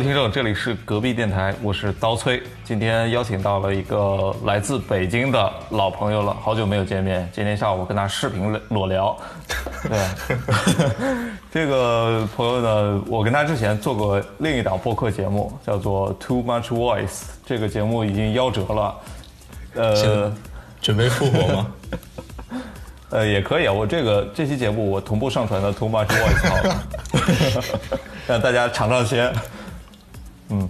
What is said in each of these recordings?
位听众，这里是隔壁电台，我是刀崔。今天邀请到了一个来自北京的老朋友了，好久没有见面。今天下午跟他视频裸聊。对，这个朋友呢，我跟他之前做过另一档播客节目，叫做 Too Much Voice。这个节目已经夭折了。呃，准备复活吗？呃，也可以啊。我这个这期节目我同步上传的 Too Much Voice，让大家尝尝鲜。嗯，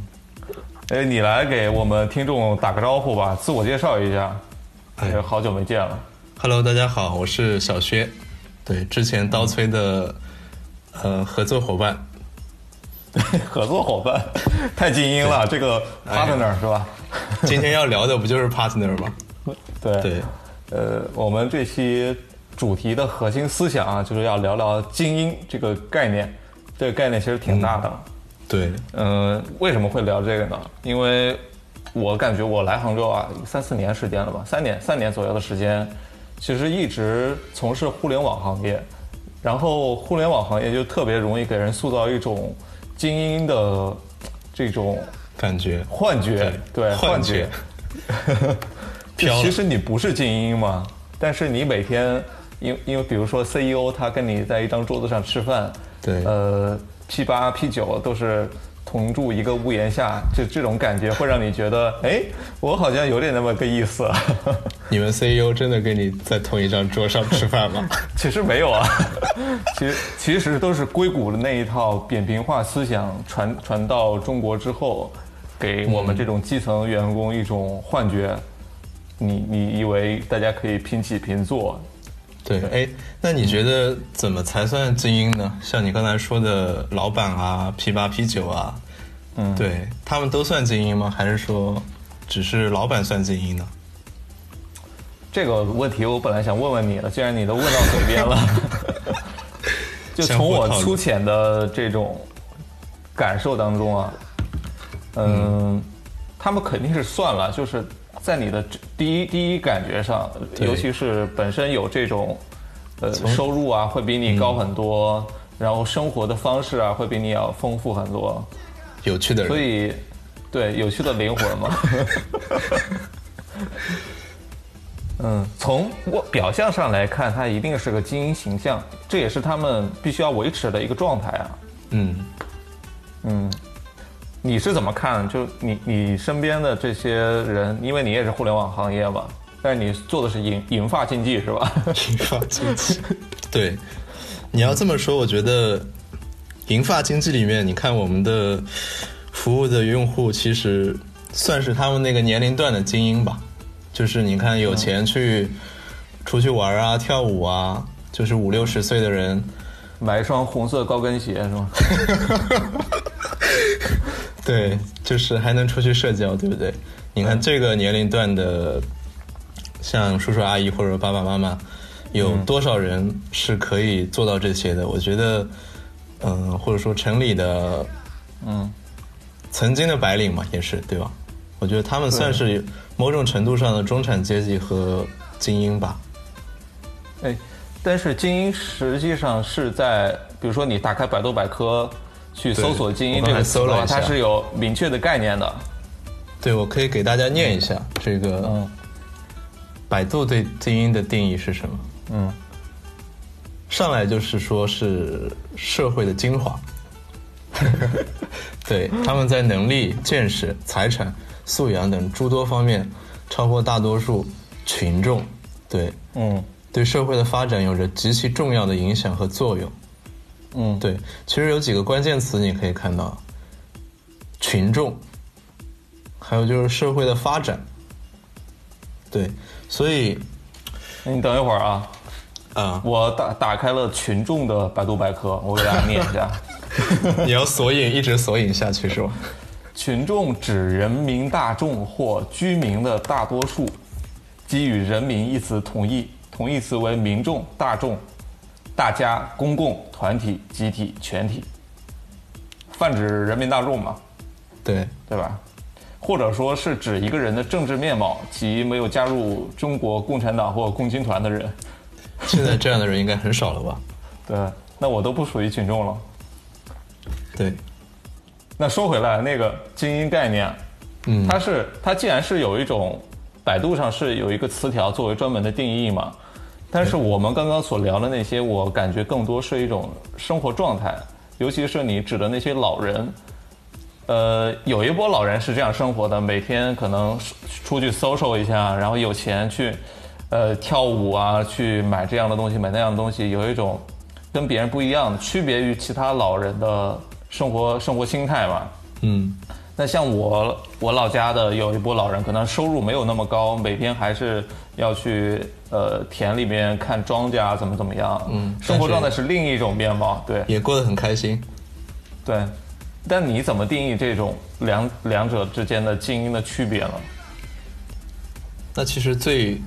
哎，你来给我们听众打个招呼吧，自我介绍一下。哎，好久没见了。Hello，大家好，我是小薛。对，之前刀崔的呃合作伙伴。合作伙伴，太精英了，这个 partner 是吧？今天要聊的不就是 partner 吗？对对。呃，我们这期主题的核心思想啊，就是要聊聊精英这个概念。这个概念其实挺大的。对，嗯，为什么会聊这个呢？因为我感觉我来杭州啊，三四年时间了吧，三年三年左右的时间，其实一直从事互联网行业，然后互联网行业就特别容易给人塑造一种精英的这种感觉、幻觉，对，幻觉。其实你不是精英嘛，但是你每天，因因为比如说 CEO 他跟你在一张桌子上吃饭，对，呃。P 八 P 九都是同住一个屋檐下，就这种感觉会让你觉得，哎，我好像有点那么个意思。你们 CEO 真的跟你在同一张桌上吃饭吗？其实没有啊，其实其实都是硅谷的那一套扁平化思想传传到中国之后，给我们这种基层员工一种幻觉，你你以为大家可以平起平坐。对，哎，那你觉得怎么才算精英呢？像你刚才说的老板啊，P 八 P 九啊，嗯，对他们都算精英吗？还是说只是老板算精英呢？这个问题我本来想问问你了，既然你都问到嘴边了，就从我粗浅的这种感受当中啊，嗯，他们肯定是算了，就是。在你的第一第一感觉上，尤其是本身有这种，呃，收入啊，会比你高很多，然后生活的方式啊，会比你要丰富很多，有趣的人，所以，对，有趣的灵魂嘛。嗯，从我表象上来看，他一定是个精英形象，这也是他们必须要维持的一个状态啊。嗯，嗯。你是怎么看？就你你身边的这些人，因为你也是互联网行业嘛，但是你做的是银银发经济是吧？银发经济，对，你要这么说，我觉得银发经济里面，你看我们的服务的用户，其实算是他们那个年龄段的精英吧。就是你看有钱去出去玩啊、跳舞啊，就是五六十岁的人买一双红色高跟鞋是吗？对，就是还能出去社交，对不对？你看这个年龄段的，像叔叔阿姨或者爸爸妈妈，有多少人是可以做到这些的？我觉得，嗯，或者说城里的，嗯，曾经的白领嘛，也是对吧？我觉得他们算是某种程度上的中产阶级和精英吧。哎，但是精英实际上是在，比如说你打开百度百科。去搜索“精英”这个词的话，它是有明确的概念的。对，我可以给大家念一下这个。嗯。百度对精英的定义是什么？嗯。上来就是说是社会的精华。对，他们在能力、见识、财产、素养等诸多方面超过大多数群众。对。嗯。对社会的发展有着极其重要的影响和作用。嗯，对，其实有几个关键词你可以看到，群众，还有就是社会的发展，对，所以，你等一会儿啊，啊，我打打开了群众的百度百科，我给大家念一下，你要索引一直索引下去是吧？群众指人民大众或居民的大多数，基于“人民”一词同义，同义词为民众、大众。大家、公共、团体、集体、全体，泛指人民大众嘛？对，对吧？或者说是指一个人的政治面貌及没有加入中国共产党或共青团的人。现在这样的人应该很少了吧？对，那我都不属于群众了。对，那说回来，那个精英概念，嗯，它是它既然是有一种，百度上是有一个词条作为专门的定义嘛，但是我们刚刚所聊的那些，我感觉更多是一种生活状态，尤其是你指的那些老人，呃，有一波老人是这样生活的，每天可能出去 social 一下，然后有钱去，呃，跳舞啊，去买这样的东西，买那样的东西，有一种跟别人不一样的，区别于其他老人的。生活生活心态吧，嗯，那像我我老家的有一波老人，可能收入没有那么高，每天还是要去呃田里面看庄稼怎么怎么样，嗯，生活状态是另一种面貌，对，也过得很开心，对，但你怎么定义这种两两者之间的精英的区别呢？那其实最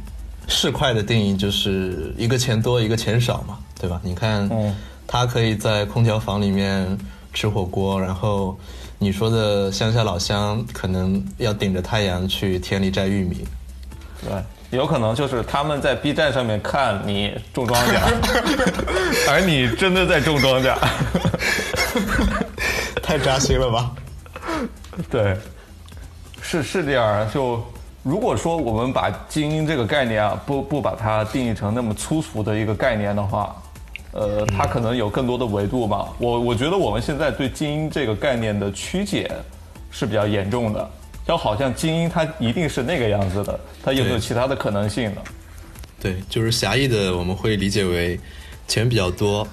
市侩的定义就是一个钱多一个钱少嘛，对吧？你看，嗯，他可以在空调房里面。吃火锅，然后你说的乡下老乡可能要顶着太阳去田里摘玉米，对，有可能就是他们在 B 站上面看你种庄稼，而你真的在种庄稼，太扎心了吧？对，是是这样。就如果说我们把精英这个概念啊，不不把它定义成那么粗俗的一个概念的话。呃，它可能有更多的维度吧。我我觉得我们现在对精英这个概念的曲解是比较严重的，就好像精英他一定是那个样子的，他有没有其他的可能性呢？对，就是狭义的，我们会理解为钱比较多，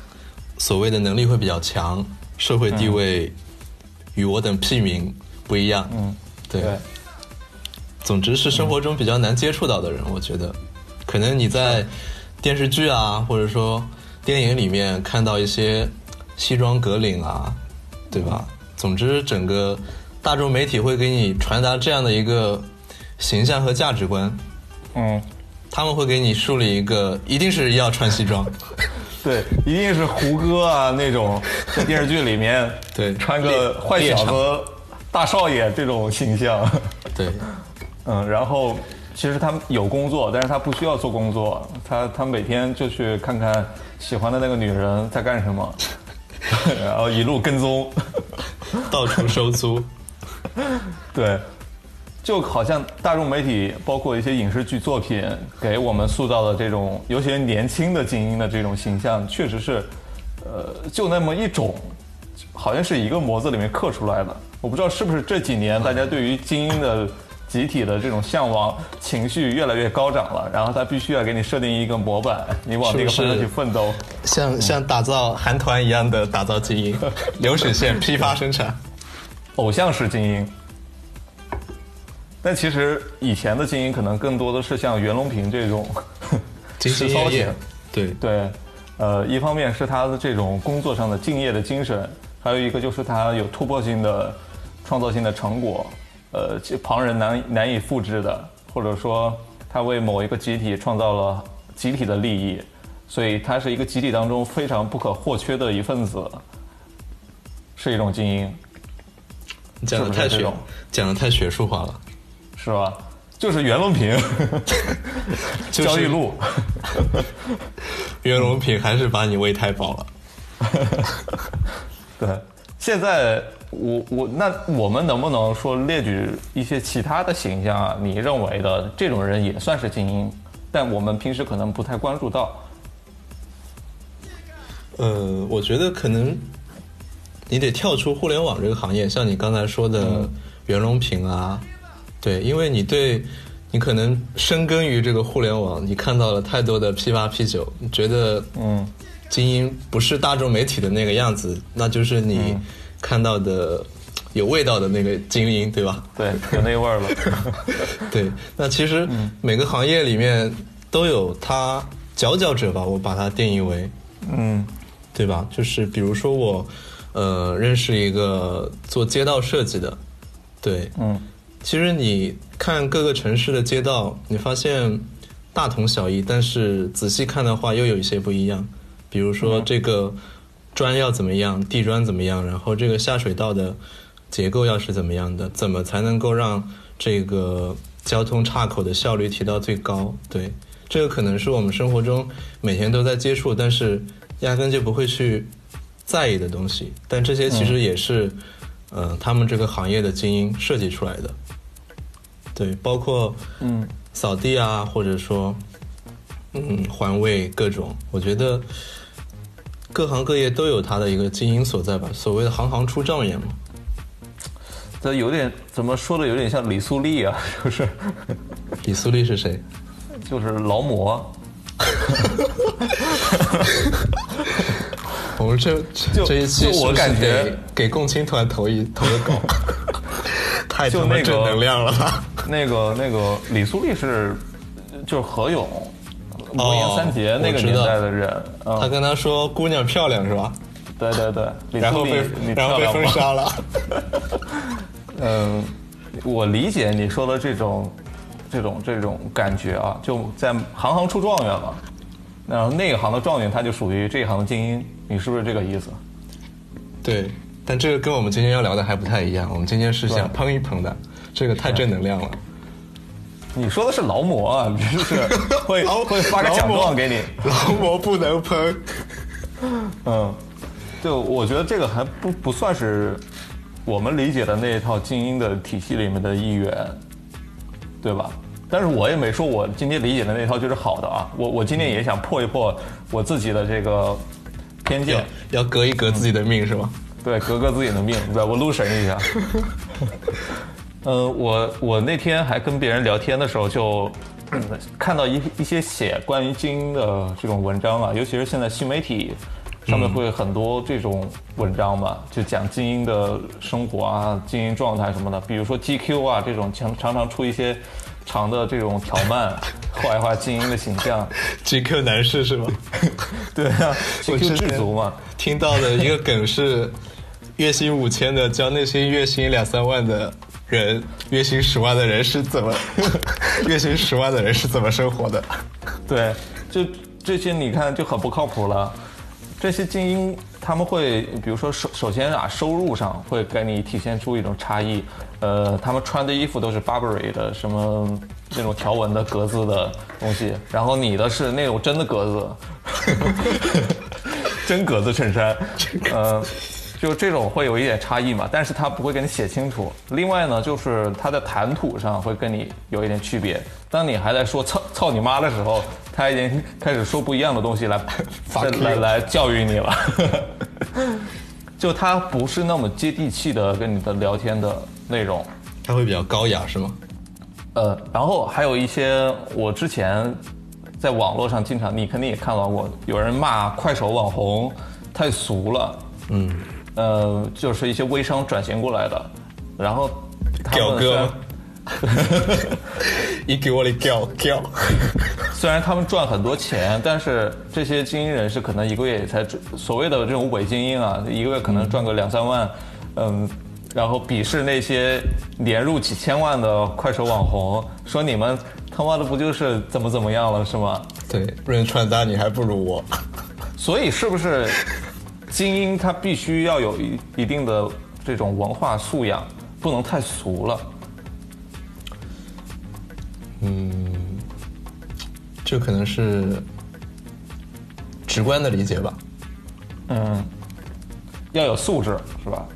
所谓的能力会比较强，社会地位与我等屁民不一样。嗯，对。总之是生活中比较难接触到的人，我觉得，可能你在电视剧啊，或者说。电影里面看到一些西装革领啊，对吧？总之，整个大众媒体会给你传达这样的一个形象和价值观。嗯，他们会给你树立一个，一定是要穿西装。对，一定是胡歌啊那种 在电视剧里面对穿个坏小子、大少爷这种形象。对，嗯，然后其实他们有工作，但是他不需要做工作，他他每天就去看看。喜欢的那个女人在干什么？然后一路跟踪，到处收租。对，就好像大众媒体，包括一些影视剧作品，给我们塑造的这种尤其是年轻的精英的这种形象，确实是，呃，就那么一种，好像是一个模子里面刻出来的。我不知道是不是这几年大家对于精英的。集体的这种向往情绪越来越高涨了，然后他必须要给你设定一个模板，你往这个方向去奋斗，像像打造韩团一样的打造精英，流水线批发生产，偶像式精英。但其实以前的精英可能更多的是像袁隆平这种，实操型，对对，呃，一方面是他的这种工作上的敬业的精神，还有一个就是他有突破性的创造性的成果。呃，旁人难难以复制的，或者说他为某一个集体创造了集体的利益，所以他是一个集体当中非常不可或缺的一份子，是一种精英。讲的太学，讲的太学术化了，是吧？就是袁隆平，焦裕禄，袁隆平还是把你喂太饱了。对，现在。我我那我们能不能说列举一些其他的形象啊？你认为的这种人也算是精英，但我们平时可能不太关注到。呃，我觉得可能你得跳出互联网这个行业，像你刚才说的袁隆平啊，对，因为你对你可能深耕于这个互联网，你看到了太多的 P 八 P 九，觉得嗯，精英不是大众媒体的那个样子，那就是你。看到的有味道的那个精英，对吧？对，有那味儿了。对，那其实每个行业里面都有它佼佼者吧，我把它定义为，嗯，对吧？就是比如说我，呃，认识一个做街道设计的，对，嗯，其实你看各个城市的街道，你发现大同小异，但是仔细看的话，又有一些不一样。比如说这个。砖要怎么样？地砖怎么样？然后这个下水道的结构要是怎么样的？怎么才能够让这个交通岔口的效率提到最高？对，这个可能是我们生活中每天都在接触，但是压根就不会去在意的东西。但这些其实也是嗯，他们这个行业的精英设计出来的。对，包括嗯扫地啊，或者说嗯环卫各种，我觉得各行各业都有它的一个精英所在吧。所谓的行行出状元嘛。这有点怎么说的，有点像李素丽啊，是不是？李素丽是谁？就是劳模。我们这就这一期我感觉给给共青团投一投个稿，太正能量了吧？那个那个李素丽是就是何勇，魔岩三杰那个年代的人，嗯，他跟他说姑娘漂亮是吧？对对对，李然后被你然后被？封杀了。嗯，我理解你说的这种这种这种感觉啊，就在行行出状元嘛。然后那一行的状元他就属于这一行的精英，你是不是这个意思？对，但这个跟我们今天要聊的还不太一样。我们今天是想喷一喷的，这个太正能量了。你说的是劳模啊，就是 会劳会发个奖状给你。劳模不能喷。嗯，就我觉得这个还不不算是我们理解的那一套精英的体系里面的一员，对吧？但是我也没说我今天理解的那套就是好的啊，我我今天也想破一破我自己的这个偏见要，要革一革自己的命是吗？对，革革自己的命，对我撸神一下。呃，我我那天还跟别人聊天的时候就。嗯看到一一些写关于精英的这种文章啊，尤其是现在新媒体上面会很多这种文章嘛，就讲精英的生活啊、精英状态什么的。比如说 GQ 啊这种常常常出一些长的这种条漫，画一画精英的形象。GQ 男士是吗？对啊前制足嘛。听到的一个梗是，月薪五千的教那些月薪两三万的人，月薪十万的人是怎么，月薪十万的人是怎么生活的？对，就这些你看就很不靠谱了。这些精英他们会，比如说首首先啊，收入上会给你体现出一种差异。呃，他们穿的衣服都是 Burberry 的，什么那种条纹的格子的东西，然后你的是那种真的格子，真格子衬衫，呃。就这种会有一点差异嘛，但是他不会给你写清楚。另外呢，就是他的谈吐上会跟你有一点区别。当你还在说“操操你妈”的时候，他已经开始说不一样的东西来来来来教育你了。就他不是那么接地气的跟你的聊天的内容。他会比较高雅是吗？呃，然后还有一些我之前在网络上经常，你肯定也看到过，有人骂快手网红太俗了。嗯，呃，就是一些微商转型过来的，然后他屌哥们虽然，一给我的屌屌，虽然他们赚很多钱，但是这些精英人士可能一个月也才所谓的这种伪精英啊，一个月可能赚个两三万，嗯，然后鄙视那些年入几千万的快手网红，说你们他妈的不就是怎么怎么样了是吗？对，润穿搭你还不如我。所以是不是精英他必须要有一一定的这种文化素养，不能太俗了？这可能是直观的理解吧。嗯，要有素质是吧？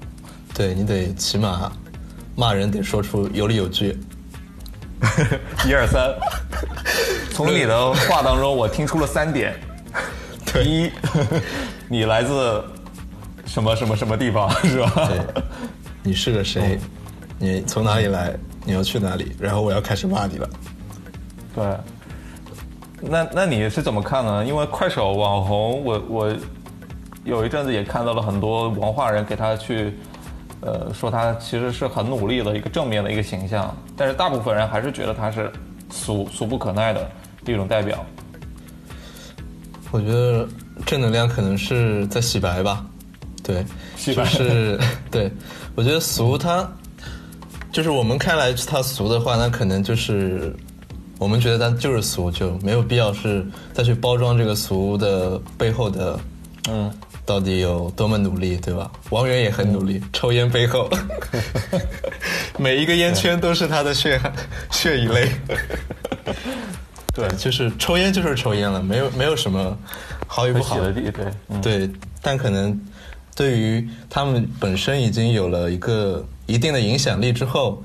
对你得起码骂人得说出有理有据。一二三，从你的话当中我听出了三点。第一，你来自什么什么什么地方是吧？对，你是个谁？你从哪里来？你要去哪里？然后我要开始骂你了。对。那那你是怎么看呢？因为快手网红，我我有一阵子也看到了很多文化人给他去，呃，说他其实是很努力的一个正面的一个形象，但是大部分人还是觉得他是俗俗不可耐的一种代表。我觉得正能量可能是在洗白吧，对，洗白就是 对。我觉得俗他，就是我们看来他俗的话，那可能就是我们觉得它就是俗，就没有必要是再去包装这个俗的背后的，嗯，到底有多么努力，对吧？王源也很努力，抽烟背后，每一个烟圈都是他的血汗 血与泪。对，就是抽烟就是抽烟了，没有没有什么好与不好。对，嗯，对，但可能对于他们本身已经有了一个一定的影响力之后，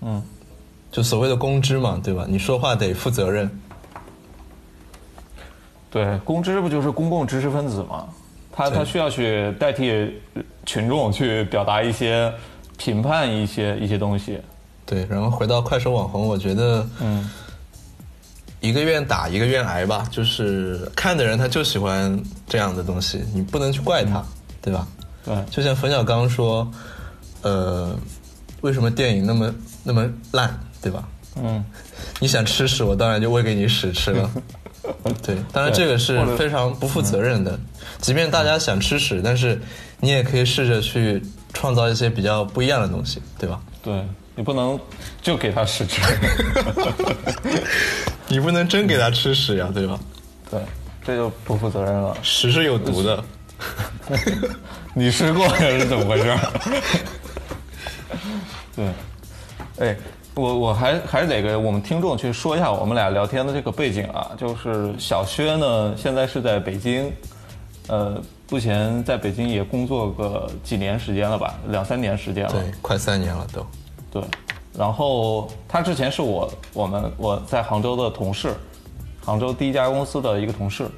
嗯，就所谓的公知嘛，对吧？你说话得负责任。对，公知不就是公共知识分子吗？他他需要去代替群众去表达一些评判一些一些东西。对，然后回到快手网红，我觉得，嗯，一个愿打一个愿挨吧，就是看的人他就喜欢这样的东西，你不能去怪他，对吧？对，就像冯小刚说，呃，为什么电影那么那么烂，对吧？嗯，你想吃屎，我当然就喂给你屎吃了。对，当然这个是非常不负责任的。即便大家想吃屎，但是你也可以试着去创造一些比较不一样的东西，对吧？对你不能就给他屎吃，你不能真给他吃屎呀，对吧？对，这就不负责任了。屎是有毒的，你吃过还是怎么回事？对，哎。我我还还是得给我们听众去说一下我们俩聊天的这个背景啊，就是小薛呢现在是在北京，呃，目前在北京也工作个几年时间了吧，两三年时间了，对，快三年了都，对，然后他之前是我我们我在杭州的同事，杭州第一家公司的一个同事，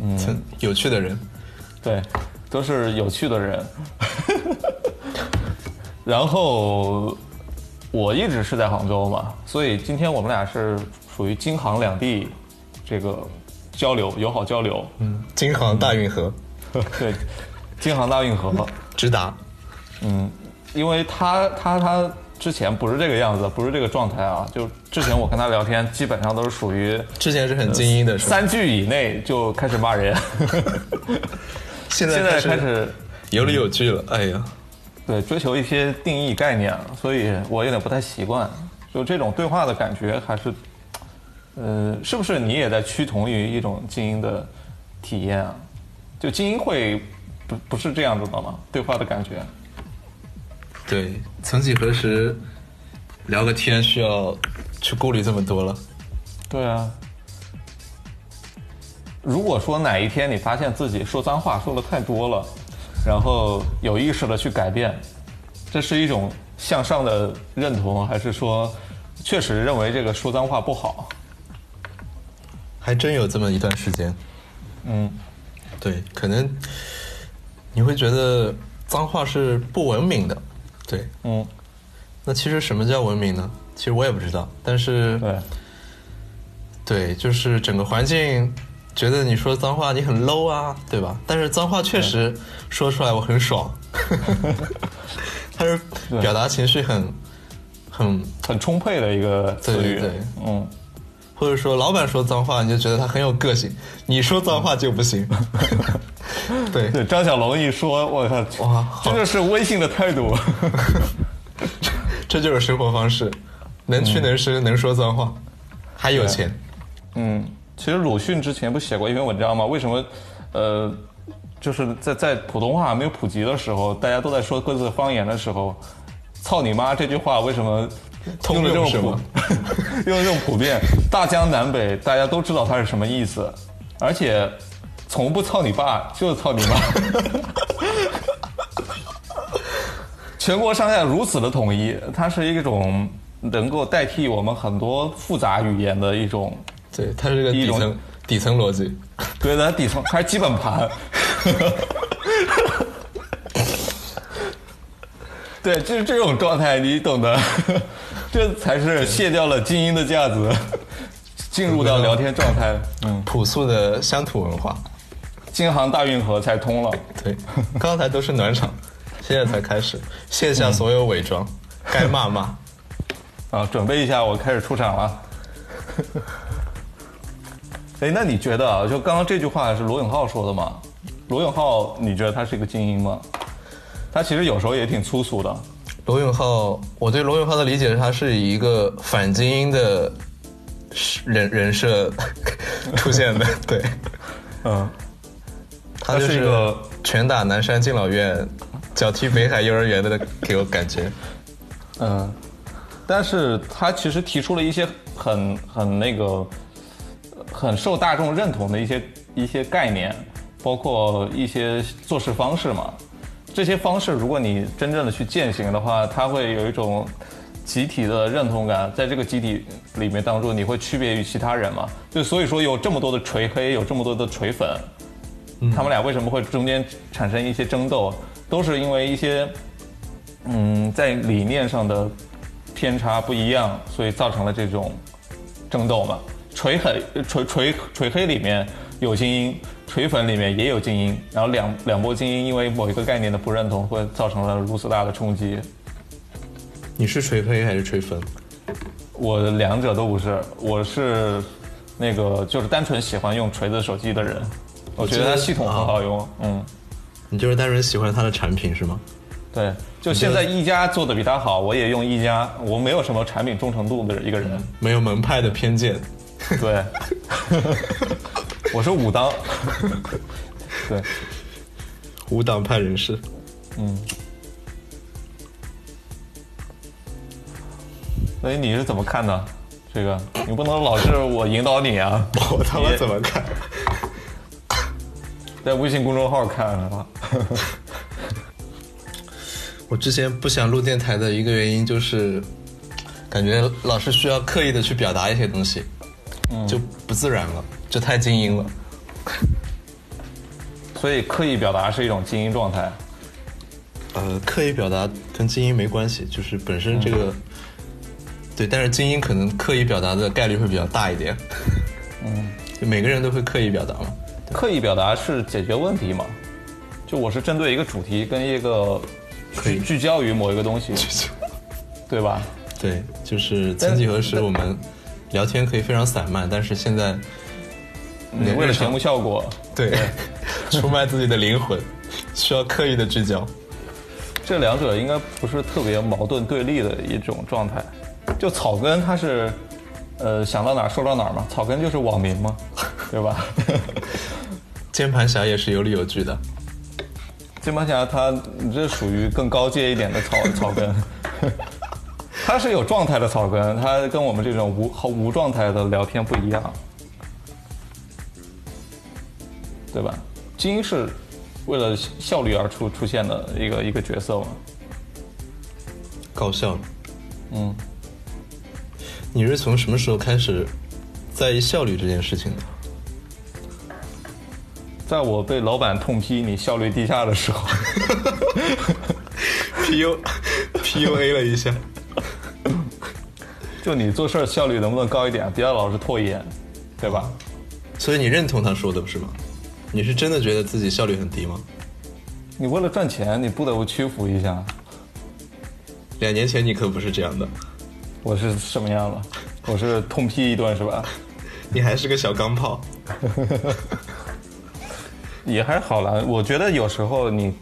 嗯，有趣的人，对，都是有趣的人，然后。我一直是在杭州嘛，所以今天我们俩是属于京杭两地这个交流友好交流。嗯，京杭大运河，对，京杭大运河直达。嗯，因为他他他之前不是这个样子，不是这个状态啊。就之前我跟他聊天，基本上都是属于之前是很精英的，三句以内就开始骂人。现在现在开始有理有据了，哎呀。对，追求一些定义概念，所以我有点不太习惯。就这种对话的感觉，还是，呃，是不是你也在趋同于一种精英的体验啊？就精英会不不是这样子的吗？对话的感觉？对，曾几何时，聊个天需要去顾虑这么多了？对啊。如果说哪一天你发现自己说脏话说的太多了。然后有意识的去改变，这是一种向上的认同，还是说确实认为这个说脏话不好？还真有这么一段时间。嗯，对，可能你会觉得脏话是不文明的，对，嗯。那其实什么叫文明呢？其实我也不知道，但是对，对，就是整个环境。觉得你说脏话你很 low 啊，对吧？但是脏话确实说出来我很爽，它是表达情绪很很很充沛的一个词语，对，嗯。或者说老板说脏话，你就觉得他很有个性；你说脏话就不行。对。对，张小龙一说，我靠，哇，这就是微信的态度，这就是生活方式，能屈能伸，能说脏话，还有钱，嗯。其实鲁迅之前不写过一篇文章吗？为什么，呃，就是在在普通话没有普及的时候，大家都在说各自的方言的时候，“操你妈”这句话为什么用的这么普，用的 这么普遍？大江南北大家都知道它是什么意思，而且从不操你爸就是操你妈，全国上下如此的统一，它是一种能够代替我们很多复杂语言的一种。对，它是个底层底层逻辑。对它，底层还是基本盘。对，就是这种状态，你懂得，这才是卸掉了精英的架子，进入到聊天状态。嗯，朴素的乡土文化，京杭大运河才通了。对，刚才都是暖场，现在才开始卸下所有伪装，该骂骂。啊，准备一下，我开始出场了。哎，那你觉得啊？就刚刚这句话是罗永浩说的吗？罗永浩，你觉得他是一个精英吗？他其实有时候也挺粗俗的。罗永浩，我对罗永浩的理解是，他是以一个反精英的人人设 出现的。对，嗯，他就是一个拳打南山敬老院，脚踢北海幼儿园的给我感觉。嗯，但是他其实提出了一些很很那个。很受大众认同的一些一些概念，包括一些做事方式嘛。这些方式，如果你真正的去践行的话，它会有一种集体的认同感，在这个集体里面当中，你会区别于其他人嘛？就所以说有这么多的锤黑，有这么多的锤粉，他们俩为什么会中间产生一些争斗，都是因为一些嗯在理念上的偏差不一样，所以造成了这种争斗嘛。锤黑锤锤锤黑里面有精英。锤粉里面也有精英，然后两两波精英因为某一个概念的不认同，会造成了如此大的冲击。你是锤黑还是锤粉？我两者都不是，我是那个就是单纯喜欢用锤子手机的人，我觉得它系统很好用。嗯，你就是单纯喜欢它的产品是吗？对，就现在一加做的比它好，我也用一加，我没有什么产品忠诚度的一个人，没有门派的偏见。对。我是武当，对，武党派人士，嗯，所以你是怎么看的？这个你不能老是我引导你啊！我他妈怎么看？在微信公众号看是吧？我之前不想录电台的一个原因就是，感觉老是需要刻意的去表达一些东西，就不自然了。这太精英了，所以刻意表达是一种精英状态。呃，刻意表达跟精英没关系，就是本身这个，对，但是精英可能刻意表达的概率会比较大一点。嗯，就每个人都会刻意表达嘛。刻意表达是解决问题嘛？就我是针对一个主题跟一个聚聚焦于某一个东西，对吧？对，就是曾几何时我们聊天可以非常散漫，但是现在。你为了节目效果，对，出卖自己的灵魂，需要刻意的聚焦。这两者应该不是特别矛盾对立的一种状态。就草根，他是，呃，想到哪儿说到哪儿嘛。草根就是网民嘛，对吧？键盘侠也是有理有据的。键盘侠他，你这属于更高阶一点的草草根，他是有状态的草根，他跟我们这种无和无状态的聊天不一样。对吧？精英是为了效率而出出现的一个一个角色嘛？高效。嗯。你是从什么时候开始在意效率这件事情的？在我被老板痛批你效率低下的时候。P U P U A 了一下。就你做事效率能不能高一点？不要老是拖延，对吧？所以你认同他说的，不是吗？你是真的觉得自己效率很低吗？你为了赚钱，你不得不屈服一下。两年前你可不是这样的。我是什么样了？我是痛批一顿是吧？你还是个小钢炮。也还好了，我觉得有时候你，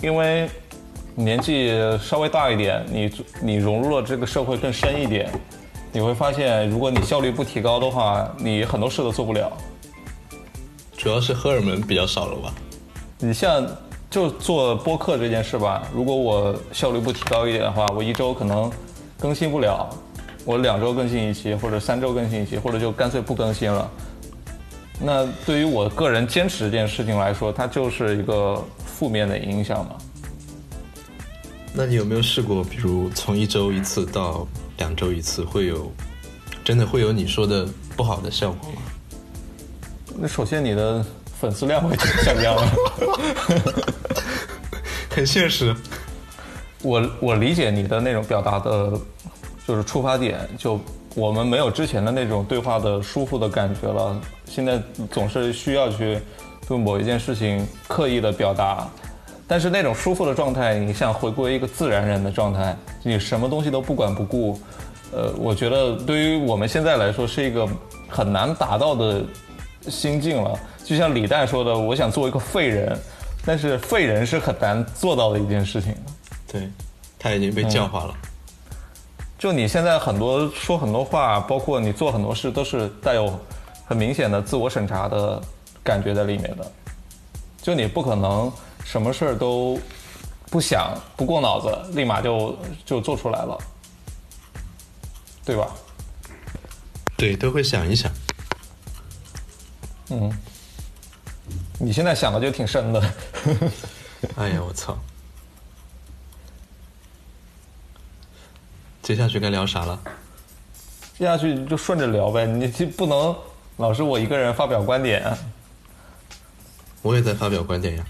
因为年纪稍微大一点，你你融入了这个社会更深一点，你会发现，如果你效率不提高的话，你很多事都做不了。主要是荷尔蒙比较少了吧？你像就做播客这件事吧，如果我效率不提高一点的话，我一周可能更新不了，我两周更新一期，或者三周更新一期，或者就干脆不更新了。那对于我个人坚持这件事情来说，它就是一个负面的影响嘛。那你有没有试过，比如从一周一次到两周一次，会有真的会有你说的不好的效果吗？那首先你的粉丝量会下降了，很现实。我我理解你的那种表达的，就是出发点，就我们没有之前的那种对话的舒服的感觉了。现在总是需要去对某一件事情刻意的表达，但是那种舒服的状态，你想回归一个自然人的状态，你什么东西都不管不顾，呃，我觉得对于我们现在来说是一个很难达到的。心境了，就像李诞说的：“我想做一个废人，但是废人是很难做到的一件事情。”对，他已经被教化了。就你现在很多说很多话，包括你做很多事，都是带有很明显的自我审查的感觉在里面的。就你不可能什么事儿都不想、不过脑子，立马就就做出来了，对吧？对，都会想一想。嗯，你现在想的就挺深的。哎呀，我操！接下去该聊啥了？接下去就顺着聊呗，你就不能老是我一个人发表观点。我也在发表观点呀。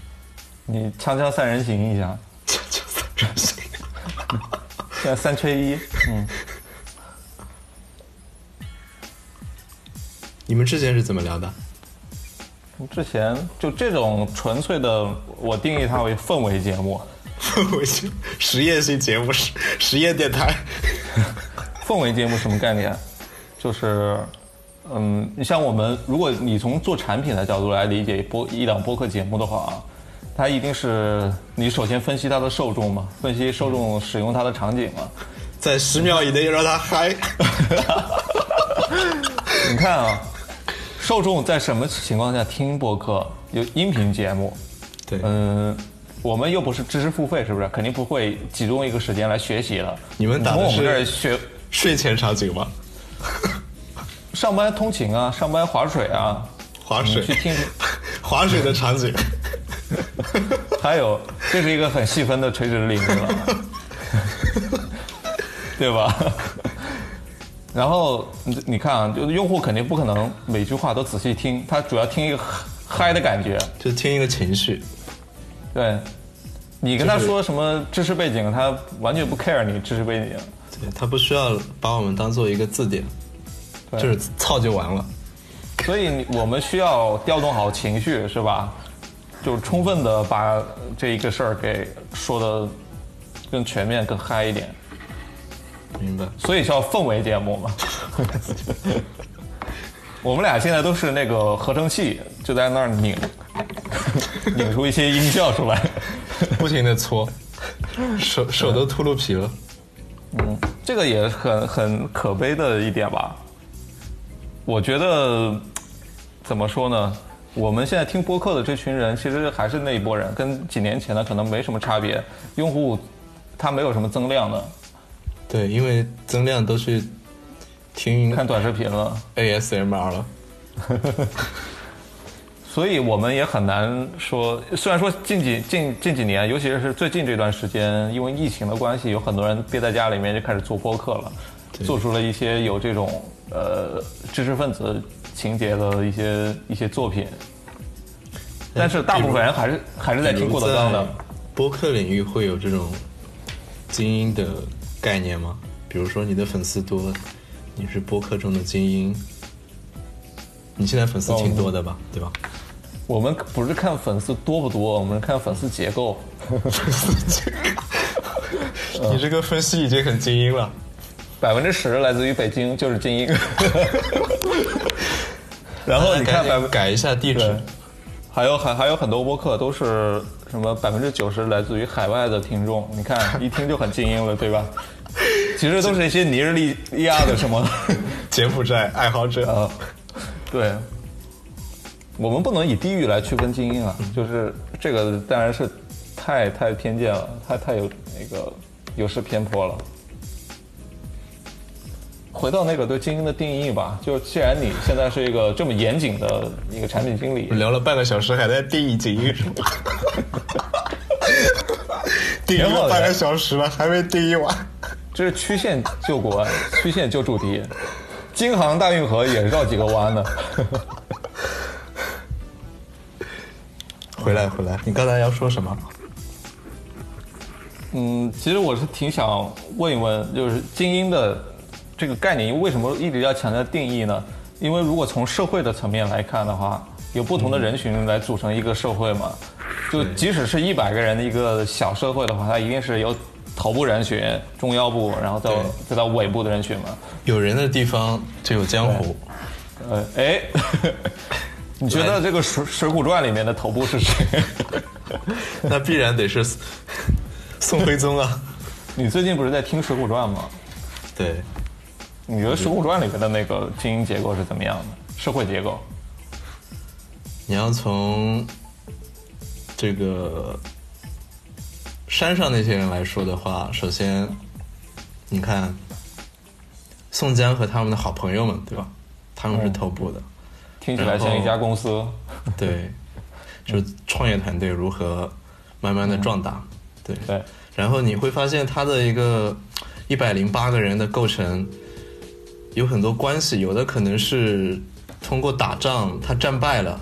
你锵锵三人行一下。锵锵三人行。现 在三缺一。嗯。你们之前是怎么聊的？之前就这种纯粹的，我定义它为氛围节目。氛围性实验性节目，实实验电台。氛围节目什么概念？就是，嗯，你像我们，如果你从做产品的角度来理解播一档播客节目的话，它一定是你首先分析它的受众嘛，分析受众使用它的场景嘛，在十秒以内让他嗨。你看啊，受众在什么情况下听播客？有音频节目，对，嗯。我们又不是知识付费，是不是？肯定不会集中一个时间来学习了。你们打的是学睡前场景吗？上班通勤啊，上班划水啊，划水去听 划水的场景。还有，这是一个很细分的垂直领域了，对吧？然后你你看啊，就用户肯定不可能每句话都仔细听，他主要听一个嗨的感觉，就听一个情绪。对，你跟他说什么知识背景，他完全不 care 你知识背景。对他不需要把我们当做一个字典，就是操就完了。所以我们需要调动好情绪，是吧？就是充分的把这一个事儿给说的更全面、更嗨一点。明白。所以叫氛围节目嘛。我们俩现在都是那个合成器，就在那儿拧。拧出一些音效出来，不停的搓，手手都秃噜皮了。嗯，这个也很很可悲的一点吧。我觉得怎么说呢？我们现在听播客的这群人，其实还是那一波人，跟几年前的可能没什么差别。用户他没有什么增量的。对，因为增量都是听看短视频了，ASMR 了。所以我们也很难说，虽然说近几近近几年，尤其是最近这段时间，因为疫情的关系，有很多人憋在家里面就开始做播客了，做出了一些有这种呃知识分子情节的一些一些作品。但是大部分人还是还是在听郭德纲的。播客领域会有这种精英的概念吗？比如说你的粉丝多，你是播客中的精英。你现在粉丝挺多的吧？对吧？我们不是看粉丝多不多，我们是看粉丝结构。粉丝结构，你这个分析已经很精英了。百分之十来自于北京，就是精英。然后你看，改改一下地址。还有还还有很多播客都是什么百分之九十来自于海外的听众，你看 一听就很精英了，对吧？其实都是一些尼日利亚的什么 柬埔寨爱好者啊。对。我们不能以地域来区分精英啊，就是这个当然是太太偏见了，太太有那个有失偏颇了。回到那个对精英的定义吧，就既然你现在是一个这么严谨的一个产品经理，聊了半个小时还在定义精英？定义了半个小时了还没定义完，这是曲线救国，曲线救主题，京杭大运河也绕几个弯呢。回来回来，你刚才要说什么？嗯，其实我是挺想问一问，就是精英的这个概念，为什么一直要强调定义呢？因为如果从社会的层面来看的话，有不同的人群来组成一个社会嘛。就即使是一百个人的一个小社会的话，它一定是由头部人群、中腰部，然后再再到尾部的人群嘛。有人的地方就有江湖。呃，哎。你觉得这个《水水浒传》里面的头部是谁？那必然得是 宋徽宗啊！你最近不是在听《水浒传》吗？对。你觉得《水浒传》里面的那个精英结构是怎么样的？社会结构？你要从这个山上那些人来说的话，首先，你看宋江和他们的好朋友们，对吧？他们是头部的。听起来像一家公司，对，就是创业团队如何慢慢的壮大。对对，然后你会发现他的一个一百零八个人的构成有很多关系，有的可能是通过打仗他战败了，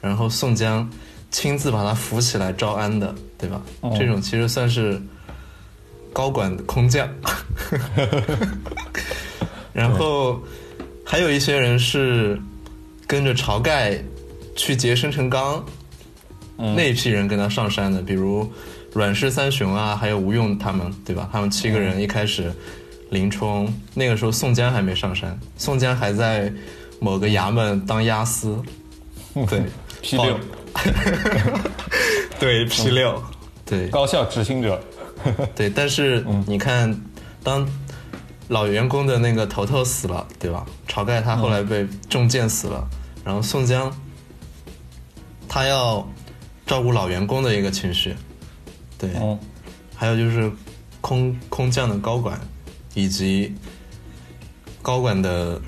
然后宋江亲自把他扶起来招安的，对吧？这种其实算是高管空降。然后还有一些人是跟着晁盖去劫生辰纲，那一批人跟他上山的，比如阮氏三雄啊，还有吴用他们，对吧？他们七个人一开始林冲那个时候宋江还没上山，宋江还在某个衙门当押司，对，P 六，对 P 六，对。高效执行者，对，但是你看当。老员工的那个头头死了，对吧？晁盖他后来被中箭死了，然后宋江他要照顾老员工的一个情绪，对，还有就是空空降的高管以及高管的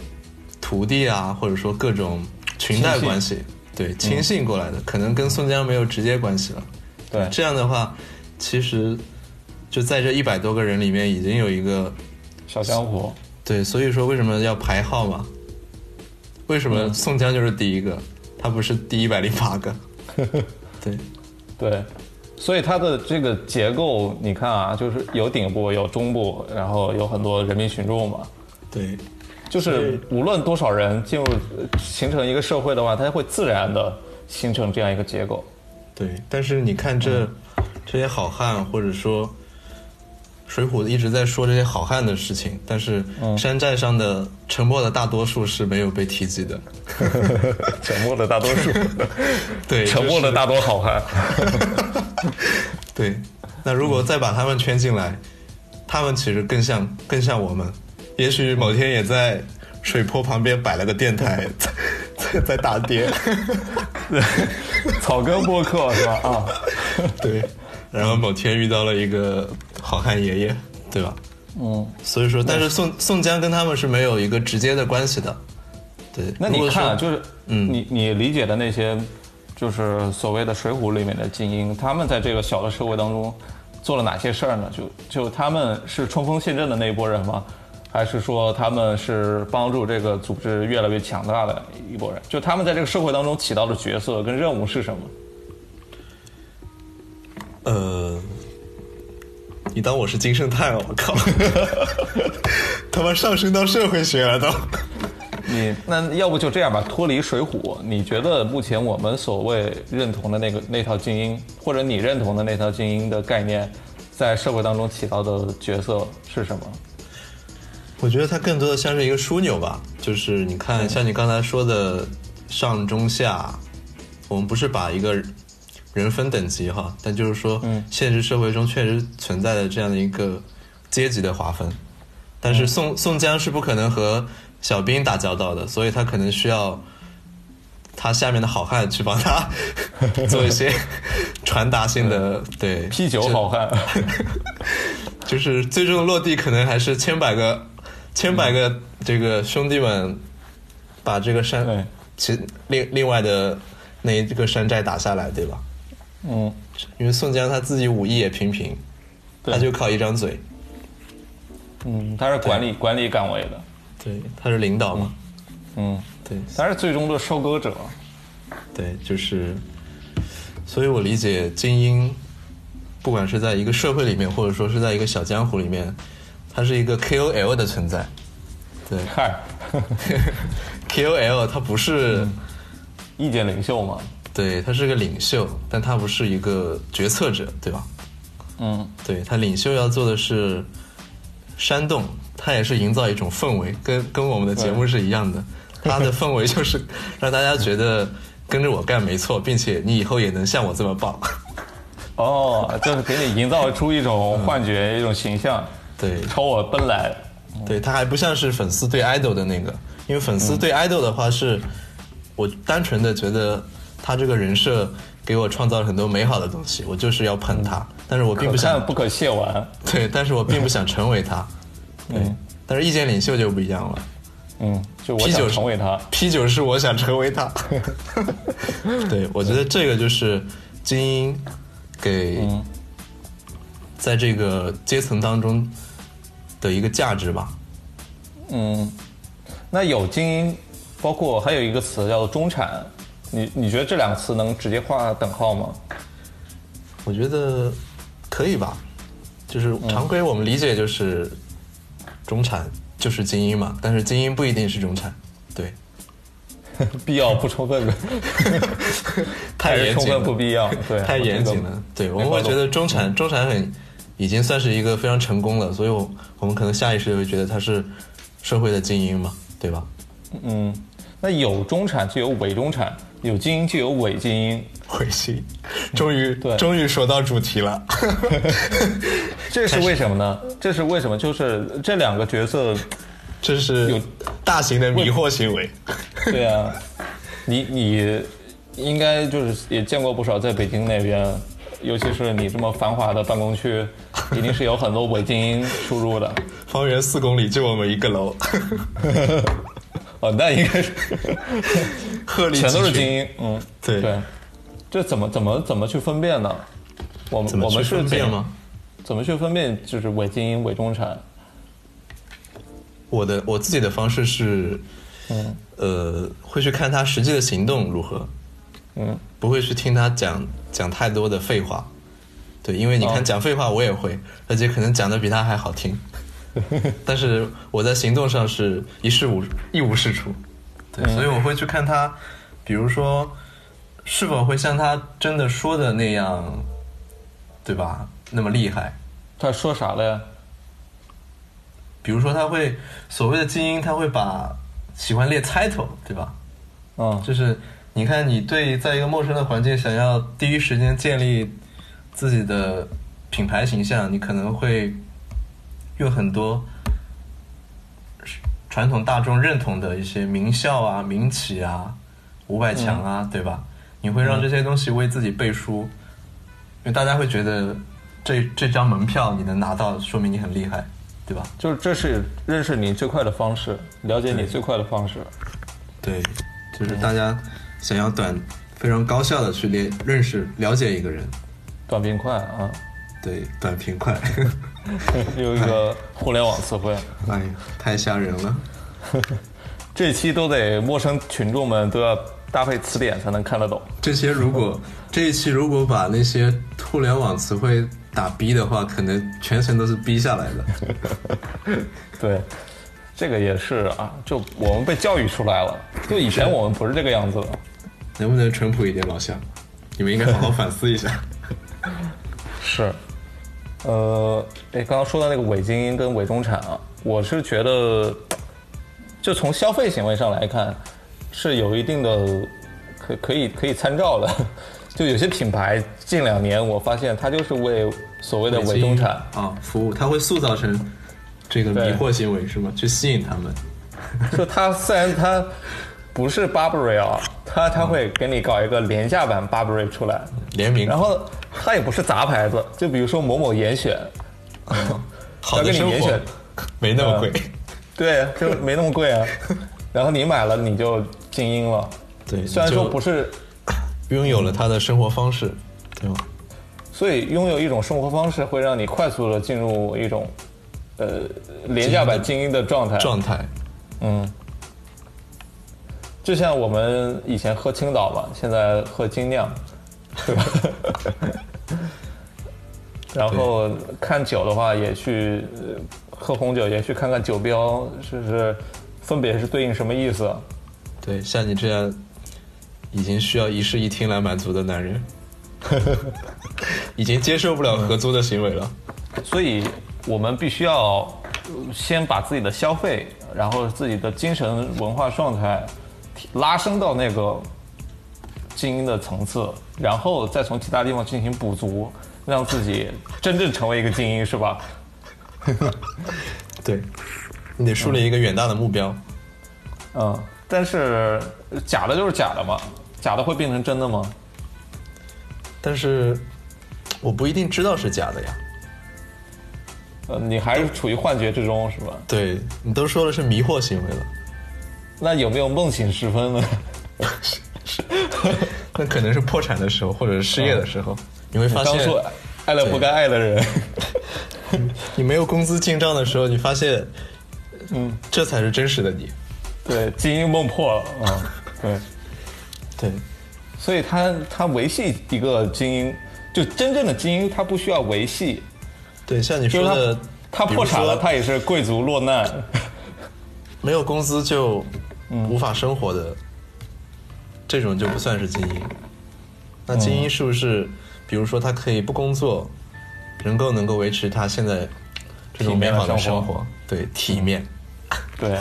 徒弟啊，或者说各种裙带关系，对，亲信过来的，可能跟宋江没有直接关系了，对，这样的话，其实就在这一百多个人里面，已经有一个。小江湖，对，所以说为什么要排号嘛？为什么宋江就是第一个，他不是第一百零八个？对，对，所以它的这个结构，你看啊，就是有顶部，有中部，然后有很多人民群众嘛。对，就是无论多少人进入形成一个社会的话，它会自然的形成这样一个结构。对，但是你看这这些好汉，或者说。水浒一直在说这些好汉的事情，但是山寨上的沉默的大多数是没有被提及的。沉默的大多数，对，沉默的大多好汉。对，那如果再把他们圈进来，他们其实更像更像我们，也许某天也在水坡旁边摆了个电台，在在打碟。草根播客是吧？啊，对。然后某天遇到了一个好汉爷爷，对吧？嗯，所以说，但是宋宋江跟他们是没有一个直接的关系的。对，那你看，就是嗯，你你理解的那些，就是所谓的《水浒》里面的精英，他们在这个小的社会当中做了哪些事儿呢？就就他们是冲锋陷阵的那一波人吗？还是说他们是帮助这个组织越来越强大的一波人？就他们在这个社会当中起到的角色跟任务是什么？呃，你当我是金圣叹啊？我靠，他妈上升到社会学了都。你那要不就这样吧，脱离水浒，你觉得目前我们所谓认同的那个那套精英，或者你认同的那套精英的概念，在社会当中起到的角色是什么？我觉得它更多的像是一个枢纽吧，就是你看，像你刚才说的上中下，我们不是把一个。人分等级哈，但就是说，现实社会中确实存在的这样的一个阶级的划分。但是宋宋江是不可能和小兵打交道的，所以他可能需要他下面的好汉去帮他 做一些传达性的对啤酒好汉，就是最终落地可能还是千百个千百个这个兄弟们把这个山其另另外的那一个山寨打下来，对吧？嗯，因为宋江他自己武艺也平平，他就靠一张嘴。嗯，他是管理管理岗位的，对，他是领导嘛。嗯，对，他是最终的收割者。对，就是，所以我理解精英，不管是在一个社会里面，或者说是在一个小江湖里面，他是一个 KOL 的存在。对，嗨，KOL 他不是意见领袖吗？对他是个领袖，但他不是一个决策者，对吧？嗯，对他领袖要做的是煽动，他也是营造一种氛围，跟跟我们的节目是一样的。他的氛围就是让大家觉得跟着我干没错，并且你以后也能像我这么棒。哦，就是给你营造出一种幻觉，一种形象。对，朝我奔来。对他还不像是粉丝对 idol 的那个，因为粉丝对 idol 的话是，我单纯的觉得。他这个人设给我创造了很多美好的东西，我就是要捧他，但是我并不想不可亵玩。对，但是我并不想成为他。嗯，但是意见领袖就不一样了。嗯，就我想成为他。P 九是我想成为他。对，我觉得这个就是精英给在这个阶层当中的一个价值吧。嗯，那有精英，包括还有一个词叫做中产，你你觉得这两个词能直接画等号吗？我觉得可以吧，就是常规我们理解就是中产就是精英嘛，但是精英不一定是中产，对，必要不充分的，太严谨了，不必要，对，太严谨了，对，我们会觉得中产中产很已经算是一个非常成功了，所以我我们可能下意识会觉得他是。社会的精英嘛，对吧？嗯，那有中产就有伪中产，有精英就有伪精英。伪精英，终于对，终于说到主题了。这是为什么呢？这是为什么？就是这两个角色，这是有大型的迷惑行为。对啊，你你应该就是也见过不少在北京那边。尤其是你这么繁华的办公区，一定是有很多伪精英出入的。方圆四公里就我们一个楼。哦，那应该是鹤立全都是精英。嗯，对对。这怎么怎么怎么去分辨呢？我们我们是分辨吗？怎么去分辨就是伪精英、伪中产？我的我自己的方式是，嗯呃，会去看他实际的行动如何。嗯，不会去听他讲讲太多的废话，对，因为你看讲废话我也会，而且可能讲的比他还好听，但是我在行动上是一事无一无是处，对，所以我会去看他，比如说是否会像他真的说的那样，对吧？那么厉害？他说啥了呀？比如说他会所谓的精英，他会把喜欢列 title，对吧？嗯，就是。你看，你对在一个陌生的环境想要第一时间建立自己的品牌形象，你可能会用很多传统大众认同的一些名校啊、名企啊、五百强啊，对吧？你会让这些东西为自己背书，因为大家会觉得这这张门票你能拿到，说明你很厉害，对吧？就是这是认识你最快的方式，了解你最快的方式。对，就是大家。想要短、非常高效的去认认识、了解一个人，短平快啊！对，短平快，有一个互联网词汇。哎呀，太吓人了！这期都得陌生群众们都要搭配词典才能看得懂。这些如果 这一期如果把那些互联网词汇打逼的话，可能全程都是逼下来的。对。这个也是啊，就我们被教育出来了。就以前我们不是这个样子的，能不能淳朴一点，老乡？你们应该好好反思一下。是，呃，哎，刚刚说到那个伪精英跟伪中产啊，我是觉得，就从消费行为上来看，是有一定的可可以可以参照的。就有些品牌近两年，我发现它就是为所谓的伪中产啊服务，它会塑造成。这个迷惑行为是吗？去吸引他们。就它虽然它不是 Burberry 啊，它它会给你搞一个廉价版 Burberry 出来，联名。然后他也不是杂牌子，就比如说某某严选，好的生活没那么贵，对，就没那么贵啊。然后你买了你就精英了，对，虽然说不是 拥有了他的生活方式，对吗？所以拥有一种生活方式会让你快速的进入一种。呃，廉价版精英的状态，状态，嗯，就像我们以前喝青岛嘛，现在喝精酿，对吧？然后看酒的话，也去喝红酒，也去看看酒标，是是分别是对应什么意思？对，像你这样已经需要一室一厅来满足的男人，已经接受不了合租的行为了，所以。我们必须要先把自己的消费，然后自己的精神文化状态拉升到那个精英的层次，然后再从其他地方进行补足，让自己真正成为一个精英，是吧？对，你得树立一个远大的目标。嗯，但是假的就是假的嘛，假的会变成真的吗？但是我不一定知道是假的呀。呃，你还是处于幻觉之中，是吧？对你都说的是迷惑行为了，那有没有梦醒时分呢？那可能是破产的时候，或者是失业的时候，你会发现，爱了不该爱的人，你没有工资进账的时候，你发现，嗯，这才是真实的你。对，精英梦破了啊！对，对，所以他他维系一个精英，就真正的精英，他不需要维系。对，像你说的，他破产了，他也是贵族落难，没有工资就无法生活的，这种就不算是精英。那精英是不是，比如说他可以不工作，能够能够维持他现在这种美好的生活？对，体面。对。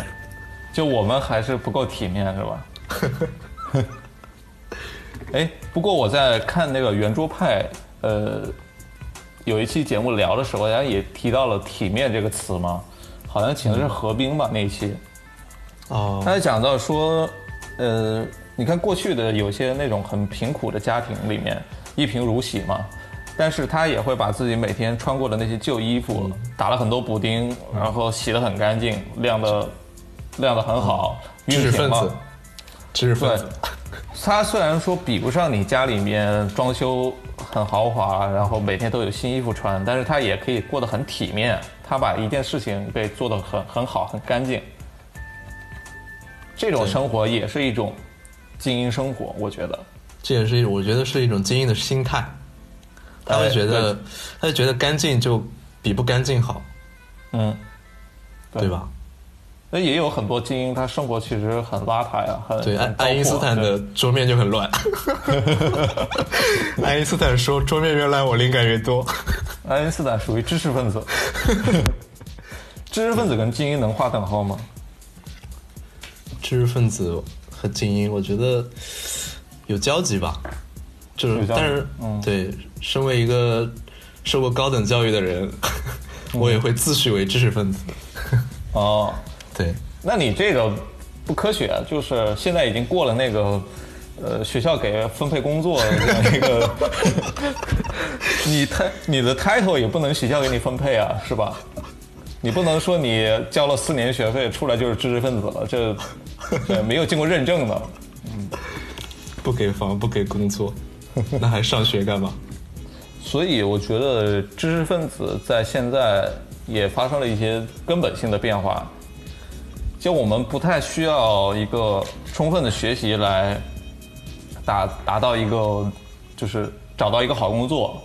就我们还是不够体面，是吧？哎，不过我在看那个圆桌派，呃，有一期节目聊的时候，人家也提到了“体面”这个词嘛，好像请的是何冰吧那一期。哦。他讲到说，呃，你看过去的有些那种很贫苦的家庭里面，一贫如洗嘛，但是他也会把自己每天穿过的那些旧衣服打了很多补丁，然后洗得很干净，晾得。晾得很好，知识分子，知识分子。他虽然说比不上你家里面装修很豪华，然后每天都有新衣服穿，但是他也可以过得很体面。他把一件事情给做得很很好，很干净。这种生活也是一种精英生活，我觉得。这也是我觉得是一种精英的心态。他会觉得，他就觉得干净就比不干净好。嗯，对吧？那也有很多精英，他生活其实很邋遢呀，很对。爱爱因斯坦的桌面就很乱。爱因斯坦说：“桌面越乱，我灵感越多。”爱因斯坦属于知识分子。知识分子跟精英能划等号吗？知识分子和精英，我觉得有交集吧。就是，但是，嗯，对，身为一个受过高等教育的人，我也会自诩为知识分子。哦。对，那你这个不科学，就是现在已经过了那个，呃，学校给分配工作这样一个，你他你的 title 也不能学校给你分配啊，是吧？你不能说你交了四年学费出来就是知识分子了，这 没有经过认证的。嗯，不给房不给工作，那还上学干嘛？所以我觉得知识分子在现在也发生了一些根本性的变化。就我们不太需要一个充分的学习来达达到一个，就是找到一个好工作，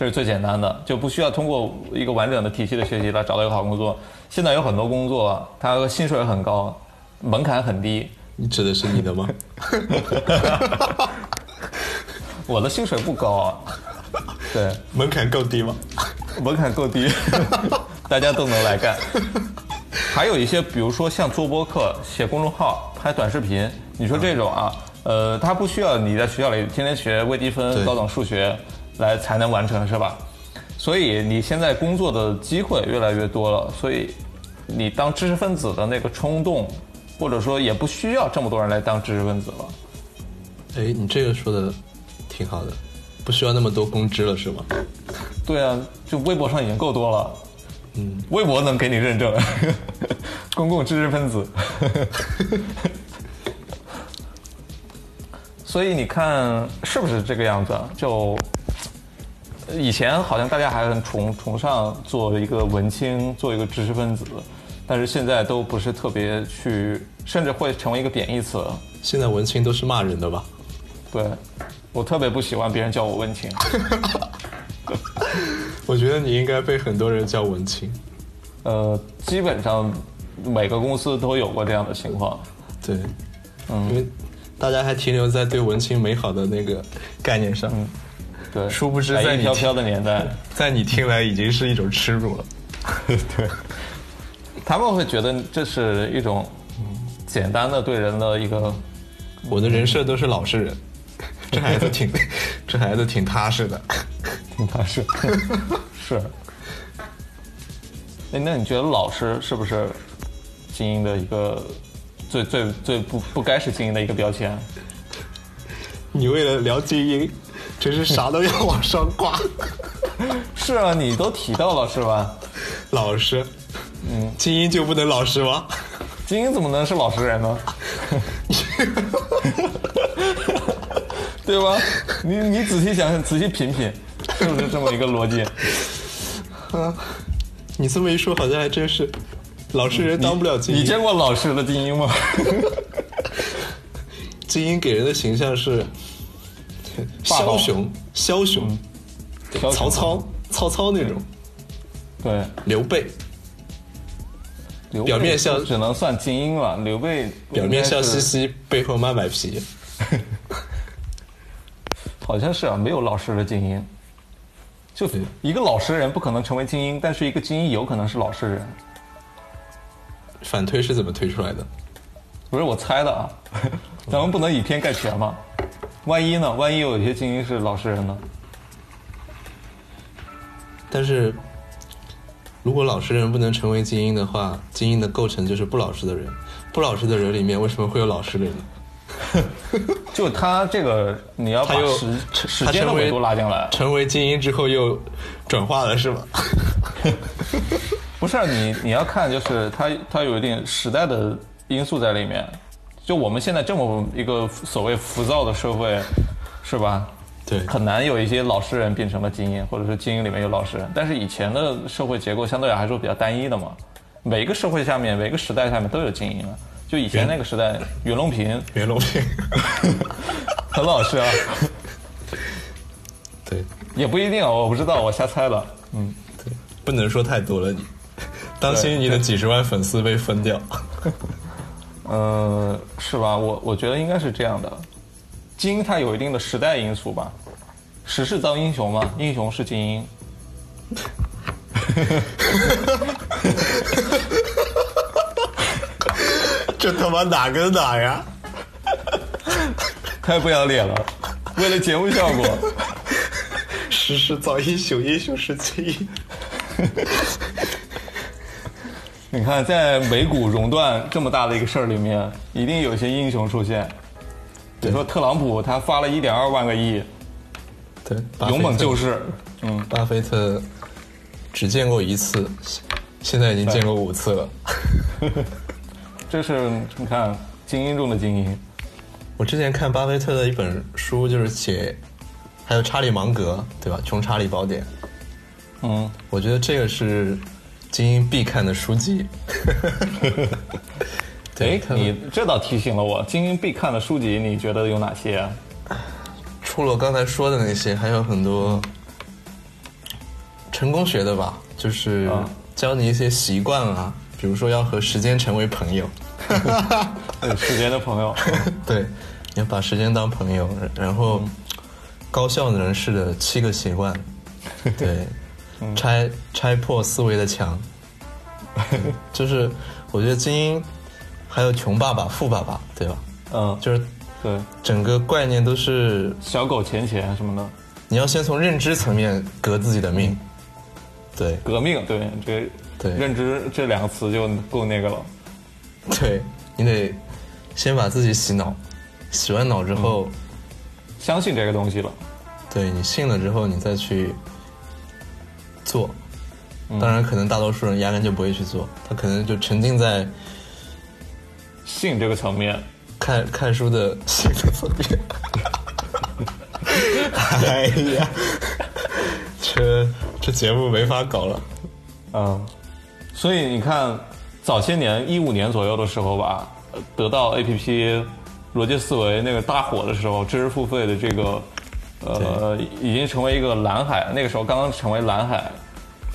这是最简单的，就不需要通过一个完整的体系的学习来找到一个好工作。现在有很多工作，它薪水很高，门槛很低。你指的是你的吗？我的薪水不高啊。对，门槛够低吗？门槛够低，大家都能来干。还有一些，比如说像做播客、写公众号、拍短视频，你说这种啊，呃，它不需要你在学校里天天学微积分、高等数学来才能完成，是吧？所以你现在工作的机会越来越多了，所以你当知识分子的那个冲动，或者说也不需要这么多人来当知识分子了。哎，你这个说的挺好的，不需要那么多公知了，是吗？对啊，就微博上已经够多了。嗯，微博能给你认证，公共知识分子。所以你看是不是这个样子？就以前好像大家还很崇崇尚做一个文青，做一个知识分子，但是现在都不是特别去，甚至会成为一个贬义词。现在文青都是骂人的吧？对，我特别不喜欢别人叫我文青。我觉得你应该被很多人叫文青，呃，基本上每个公司都有过这样的情况。对，嗯，因为大家还停留在对文青美好的那个概念上。嗯，对，殊不知在飘飘的年代，在你听来已经是一种耻辱了。对，他们会觉得这是一种简单的对人的一个。我的人设都是老实人，这孩子挺，这孩子挺踏实的。挺踏实是，哎，那你觉得老师是不是精英的一个最最最不不该是精英的一个标签？你为了聊精英，真是啥都要往上挂。是啊，你都提到了是吧？老实，嗯，精英就不能老实吗？精英怎么能是老实人呢？对吧？你你仔细想想，仔细品品。是不是这么一个逻辑？啊，你这么一说，好像还真是，老实人当不了精英。你见过老实的精英吗？精英给人的形象是枭雄，枭雄，曹操，曹操那种。对，刘备。表面像只能算精英了。刘备表面笑嘻嘻，背后妈卖皮。好像是啊，没有老实的精英。就一个老实人不可能成为精英，但是一个精英有可能是老实人。反推是怎么推出来的？不是我猜的啊，咱们不能以偏概全嘛。万一呢？万一有一些精英是老实人呢？但是。如果老实人不能成为精英的话，精英的构成就是不老实的人。不老实的人里面，为什么会有老实人呢？就他这个，你要把时时间的维度拉进来。成为精英之后又转化了，是吗？不是，你你要看，就是他他有一定时代的因素在里面。就我们现在这么一个所谓浮躁的社会，是吧？对，很难有一些老实人变成了精英，或者是精英里面有老实人。但是以前的社会结构相对来说比较单一的嘛，每个社会下面、每个时代下面都有精英啊。就以前那个时代，袁隆平，袁隆平，很老实啊。对，也不一定啊，我不知道，我瞎猜的。嗯，对，不能说太多了，你当心你的几十万粉丝被分掉。呃，是吧？我我觉得应该是这样的。精英它有一定的时代因素吧，时势造英雄嘛，英雄是精英。这他妈哪跟哪呀？太不要脸了！为了节目效果，时势造英雄，英雄是精英。你看，在美股熔断这么大的一个事儿里面，一定有些英雄出现。比如说特朗普，他发了一点二万个亿，对，勇猛救市。嗯，巴菲特只见过一次，现在已经见过五次了。这是你看精英中的精英。我之前看巴菲特的一本书，就是写，还有查理芒格，对吧？《穷查理宝典》。嗯，我觉得这个是精英必看的书籍。哎，你这倒提醒了我，精英必看的书籍，你觉得有哪些？除了刚才说的那些，还有很多成功学的吧，就是教你一些习惯啊，比如说要和时间成为朋友，时间的朋友，对，你要把时间当朋友，然后高效人士的七个习惯，对，拆拆破思维的墙，就是我觉得精英。还有穷爸爸、富爸爸，对吧？嗯，就是对整个概念都是小狗钱钱什么的。你要先从认知层面革自己的命，对，革命，对这对认知这两个词就够那个了。对你得先把自己洗脑，洗完脑之后相信这个东西了。对你信了之后，你再去做。当然，可能大多数人压根就不会去做，他可能就沉浸在。性这个层面，看看书的性的层面，哎呀，这这节目没法搞了，嗯，所以你看，早些年一五年左右的时候吧，得到 A P P 逻辑思维那个大火的时候，知识付费的这个呃，已经成为一个蓝海，那个时候刚刚成为蓝海，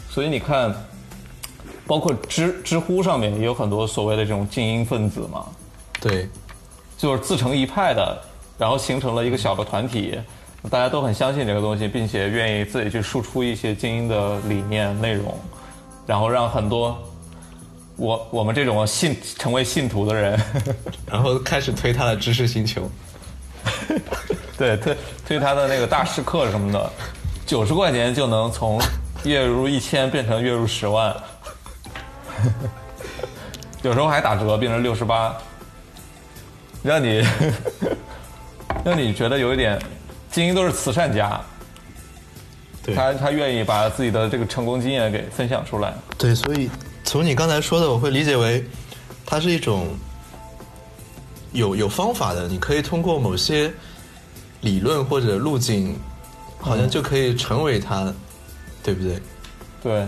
所以你看。包括知知乎上面也有很多所谓的这种精英分子嘛，对，就是自成一派的，然后形成了一个小的团体，大家都很相信这个东西，并且愿意自己去输出一些精英的理念内容，然后让很多我我们这种信成为信徒的人，然后开始推他的知识星球，对，推推他的那个大师课什么的，九十块钱就能从月入一千变成月入十万。有时候还打折，变成六十八，让你让你觉得有一点，精英都是慈善家，他他愿意把自己的这个成功经验给分享出来。对，所以从你刚才说的，我会理解为，它是一种有有方法的，你可以通过某些理论或者路径好像就可以成为他，对不对？对，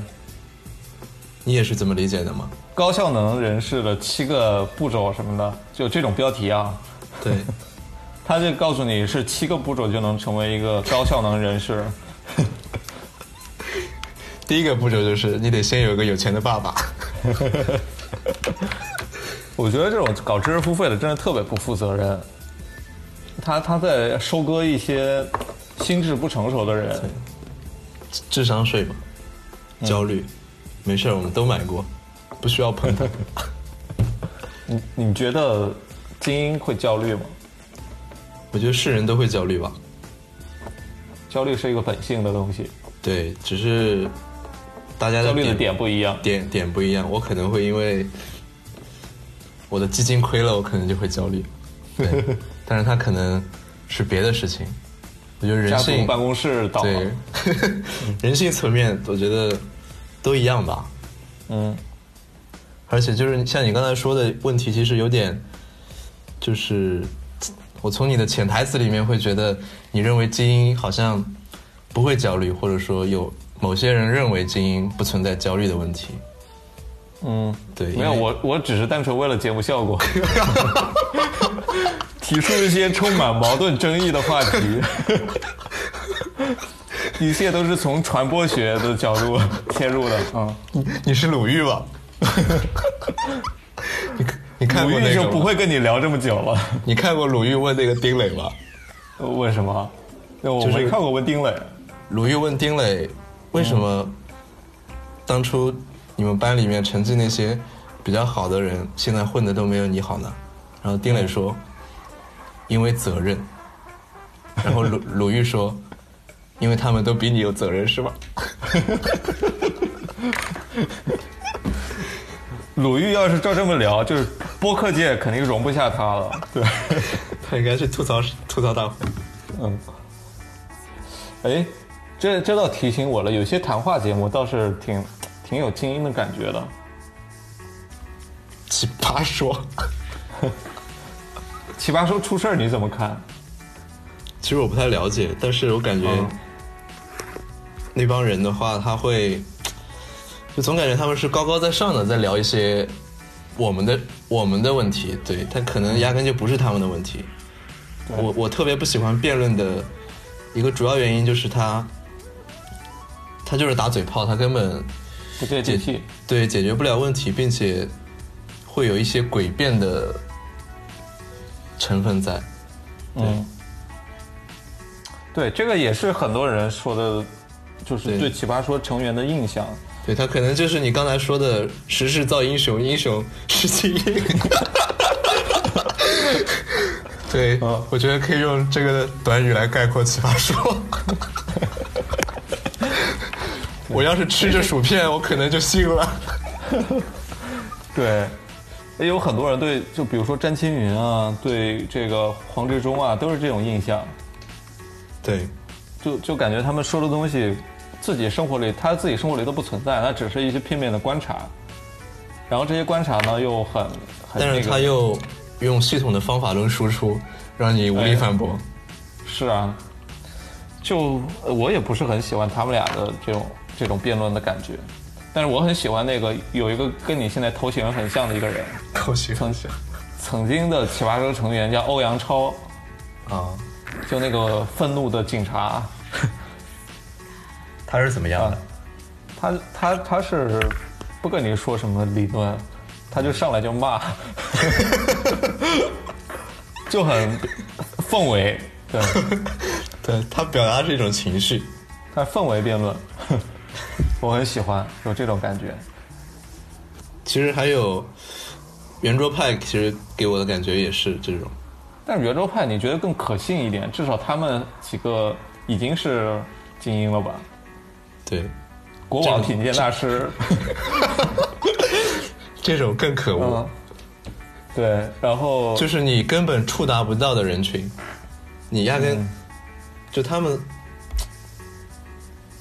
你也是这么理解的吗？高效能人士的七个步骤什么的，就这种标题啊。对，他就告诉你是七个步骤就能成为一个高效能人士。第一个步骤就是你得先有一个有钱的爸爸。我觉得这种搞知识付费的真的特别不负责任。他他在收割一些心智不成熟的人。智商税嘛，焦虑，没事我们都买过，不需要碰它。你你觉得精英会焦虑吗？我觉得是人都会焦虑吧。焦虑是一个本性的东西。对，只是大家焦虑的点不一样，点点不一样。我可能会因为我的基金亏了，我可能就会焦虑。对，但是他可能是别的事情。我觉得人性办公室倒对，人性层面，我觉得都一样吧。嗯，而且就是像你刚才说的问题，其实有点，就是我从你的潜台词里面会觉得，你认为精英好像不会焦虑，或者说有某些人认为精英不存在焦虑的问题。嗯，对，没有，我我只是单纯为了节目效果。提出一些充满矛盾争议的话题，一切都是从传播学的角度切入的。啊，你是鲁豫吧？你你看过那个？就不会跟你聊这么久了。你看过鲁豫问那个丁磊吗？问什么？我没看过问丁磊。鲁豫问丁磊，为什么当初你们班里面成绩那些比较好的人，现在混的都没有你好呢？然后丁磊说。因为责任，然后鲁 鲁豫说：“因为他们都比你有责任，是吧？” 鲁豫要是照这么聊，就是播客界肯定容不下他了。对，他应该是吐槽吐槽大会。嗯。哎，这这倒提醒我了，有些谈话节目倒是挺挺有精英的感觉的。奇葩说。奇葩说出事儿你怎么看？其实我不太了解，但是我感觉那帮人的话，他会就总感觉他们是高高在上的，在聊一些我们的我们的问题。对他可能压根就不是他们的问题。我我特别不喜欢辩论的一个主要原因就是他他就是打嘴炮，他根本不接地气，对解决不了问题，并且会有一些诡辩的。成分在，嗯，对，这个也是很多人说的，就是对奇葩说成员的印象。对他可能就是你刚才说的“时势造英雄，英雄是精英”。对，我觉得可以用这个短语来概括奇葩说。我要是吃着薯片，我可能就信了。对。也有很多人对，就比如说詹青云啊，对这个黄志忠啊，都是这种印象。对，就就感觉他们说的东西，自己生活里他自己生活里都不存在，那只是一些片面的观察。然后这些观察呢，又很很但是他又用系统的方法论输出，让你无力反驳。是啊，就我也不是很喜欢他们俩的这种这种辩论的感觉。但是我很喜欢那个有一个跟你现在头型很像的一个人，头型。曾曾经的奇葩说成员叫欧阳超，啊，就那个愤怒的警察，他是怎么样的？他他他是不跟你说什么理论，他就上来就骂，就很氛围，对，对他表达是一种情绪，他氛围辩论。我很喜欢有这种感觉。其实还有圆桌派，其实给我的感觉也是这种。但是圆桌派你觉得更可信一点？至少他们几个已经是精英了吧？对，国王品鉴大师，这种更可恶。对，然后就是你根本触达不到的人群，你压根就他们。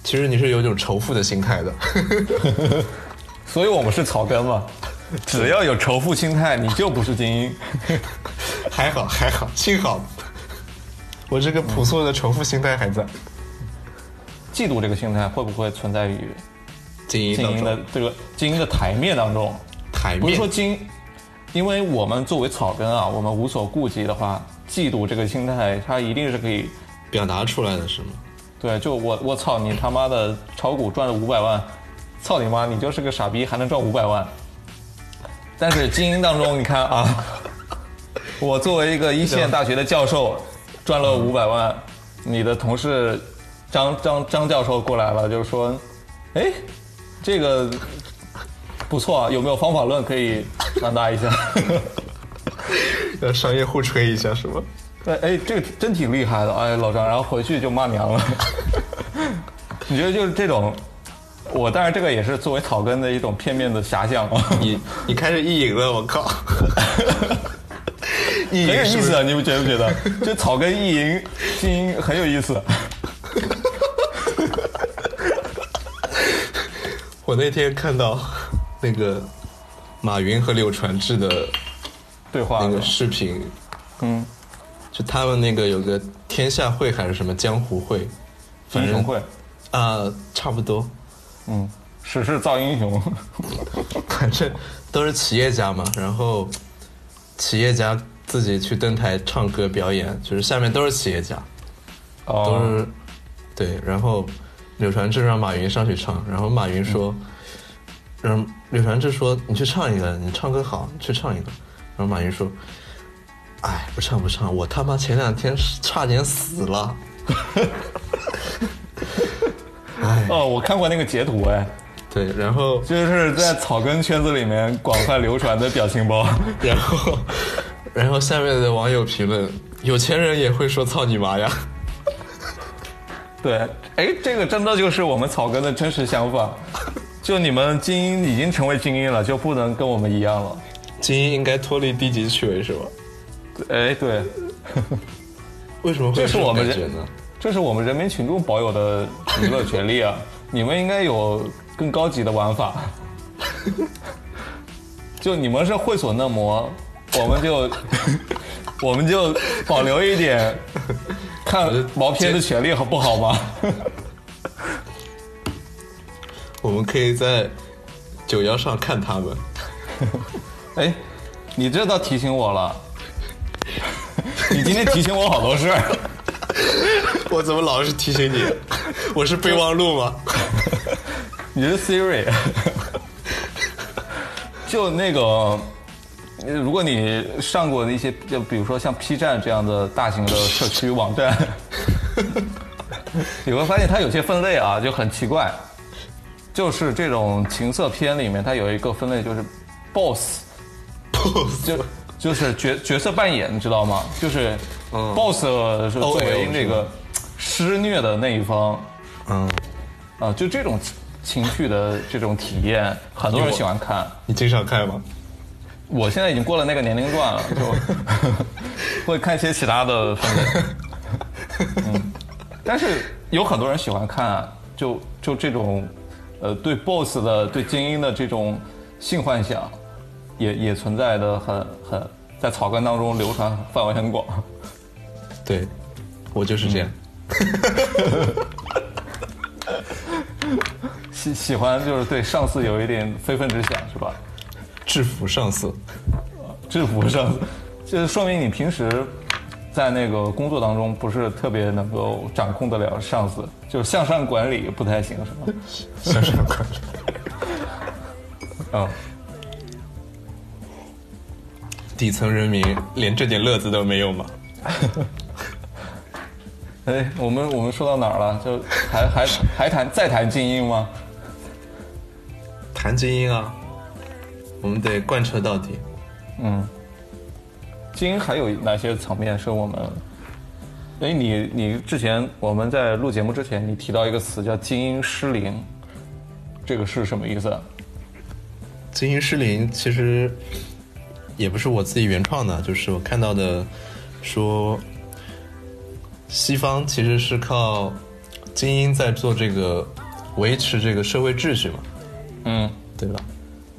其实你是有一种仇富的心态的，所以我们是草根嘛。只要有仇富心态，你就不是精英。还好还好，幸好我这个朴素的仇富心态还在。嫉妒这个心态会不会存在于精英精英的这个精英的台面当中？台面不是说精，因为我们作为草根啊，我们无所顾忌的话，嫉妒这个心态，它一定是可以表达出来的是吗？对，就我我操你他妈的炒股赚了五百万，操你妈，你就是个傻逼，还能赚五百万。但是精英当中，你看啊，我作为一个一线大学的教授，赚了五百万，你的同事张张张教授过来了，就是说，哎，这个不错啊，有没有方法论可以传达一下？要商业互吹一下是吗？对，哎，这个真挺厉害的，哎，老张，然后回去就骂娘了。你觉得就是这种？我当然这个也是作为草根的一种片面的遐想啊。你你开始意淫了，我靠！意很有意思啊，你们觉不觉得？就草根意淫精英很有意思。我那天看到那个马云和柳传志的对话那个视频，嗯，就他们那个有个天下会还是什么江湖会，英雄会啊，差不多。嗯，史诗造英雄，反正都是企业家嘛。然后企业家自己去登台唱歌表演，就是下面都是企业家，都是对。然后柳传志让马云上去唱，然后马云说，让柳传志说你去唱一个，你唱歌好，你去唱一个。然后马云说，哎，不唱不唱，我他妈前两天差点死了。哦，我看过那个截图，哎，对，然后就是在草根圈子里面广泛流传的表情包，然后，然后下面的网友评论：有钱人也会说操你妈呀！对，哎，这个真的就是我们草根的真实想法，就你们精英已经成为精英了，就不能跟我们一样了。精英应该脱离低级趣味，是吧？哎，对，为什么会这是我们人呢？这是我们人民群众保有的 娱乐权利啊！你们应该有更高级的玩法。就你们是会所嫩模，我们就 我们就保留一点看毛片的权利，好不好吗？我们可以在九幺上看他们。哎，你这倒提醒我了。你今天提醒我好多事儿。我怎么老是提醒你？我是备忘录吗？你是 Siri。就那个，如果你上过那些，就比如说像 P 站这样的大型的社区网站，你会发现它有些分类啊就很奇怪。就是这种情色片里面，它有一个分类就是 Boss，Boss 就就是角角色扮演，你知道吗？就是。boss 是作为那个施虐的那一方，嗯，啊，就这种情绪的这种体验，很多人喜欢看。你经常看吗？我现在已经过了那个年龄段了，就 会看一些其他的。嗯，但是有很多人喜欢看，就就这种，呃，对 boss 的、对精英的这种性幻想，也也存在的很很在草根当中流传范围很广。对，我就是这样。喜喜欢就是对上司有一点非分之想，是吧？制服上司，制服上司，这说明你平时在那个工作当中不是特别能够掌控得了上司，就是向上管理不太行，是吧？向上管理。啊，底层人民连这点乐子都没有吗？哎，我们我们说到哪儿了？就还还还谈再谈精英吗？谈精英啊，我们得贯彻到底。嗯，精英还有哪些层面是我们？哎，你你之前我们在录节目之前，你提到一个词叫“精英失灵”，这个是什么意思？精英失灵其实也不是我自己原创的，就是我看到的说。西方其实是靠精英在做这个维持这个社会秩序嘛，嗯，对吧？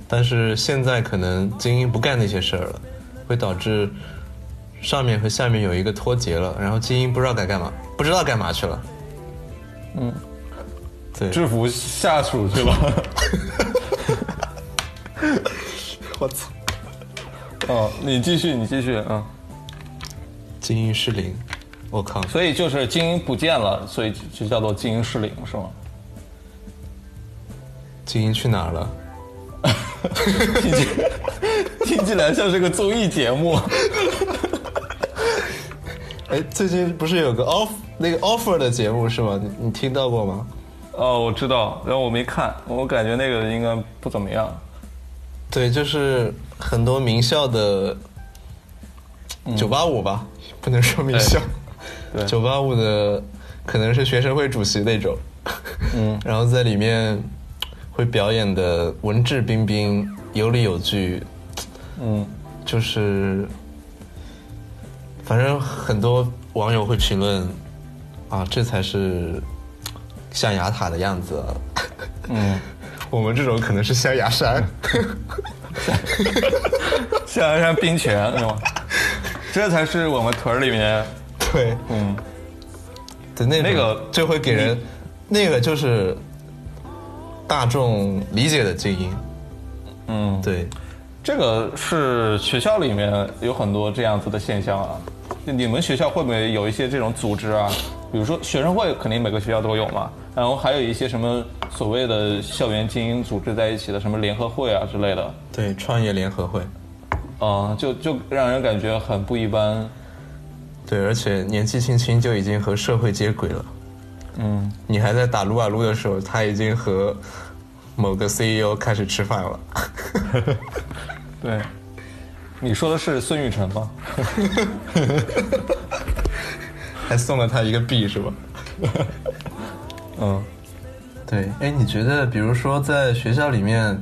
但是现在可能精英不干那些事儿了，会导致上面和下面有一个脱节了，然后精英不知道该干嘛，不知道干嘛去了。嗯，对制服下属去了。我操！哦，你继续，你继续，嗯。精英失灵，我靠！所以就是精英不见了，所以就叫做精英失灵，是吗？精英去哪儿了？听起听起来像是个综艺节目。哎，最近不是有个 off 那个 offer 的节目是吗？你你听到过吗？哦，我知道，然后我没看，我感觉那个应该不怎么样。对，就是很多名校的九八五吧，不能说名校，对，九八五的可能是学生会主席那种，嗯，然后在里面会表演的文质彬彬、有理有据，嗯，就是反正很多网友会评论啊，这才是象牙塔的样子，嗯。我们这种可能是象牙山，象牙山冰泉是吗？这才是我们屯儿里面，对，嗯，对那那个就会给人，那个就是大众理解的精英，嗯，对，这个是学校里面有很多这样子的现象啊。你们学校会不会有一些这种组织啊？比如说学生会，肯定每个学校都有嘛。然后还有一些什么所谓的校园精英组织在一起的什么联合会啊之类的。对，创业联合会。啊，就就让人感觉很不一般。对，而且年纪轻轻就已经和社会接轨了。嗯，你还在打撸啊撸的时候，他已经和某个 CEO 开始吃饭了。对。你说的是孙雨辰吗？还送了他一个币是吧？嗯，对。哎，你觉得，比如说在学校里面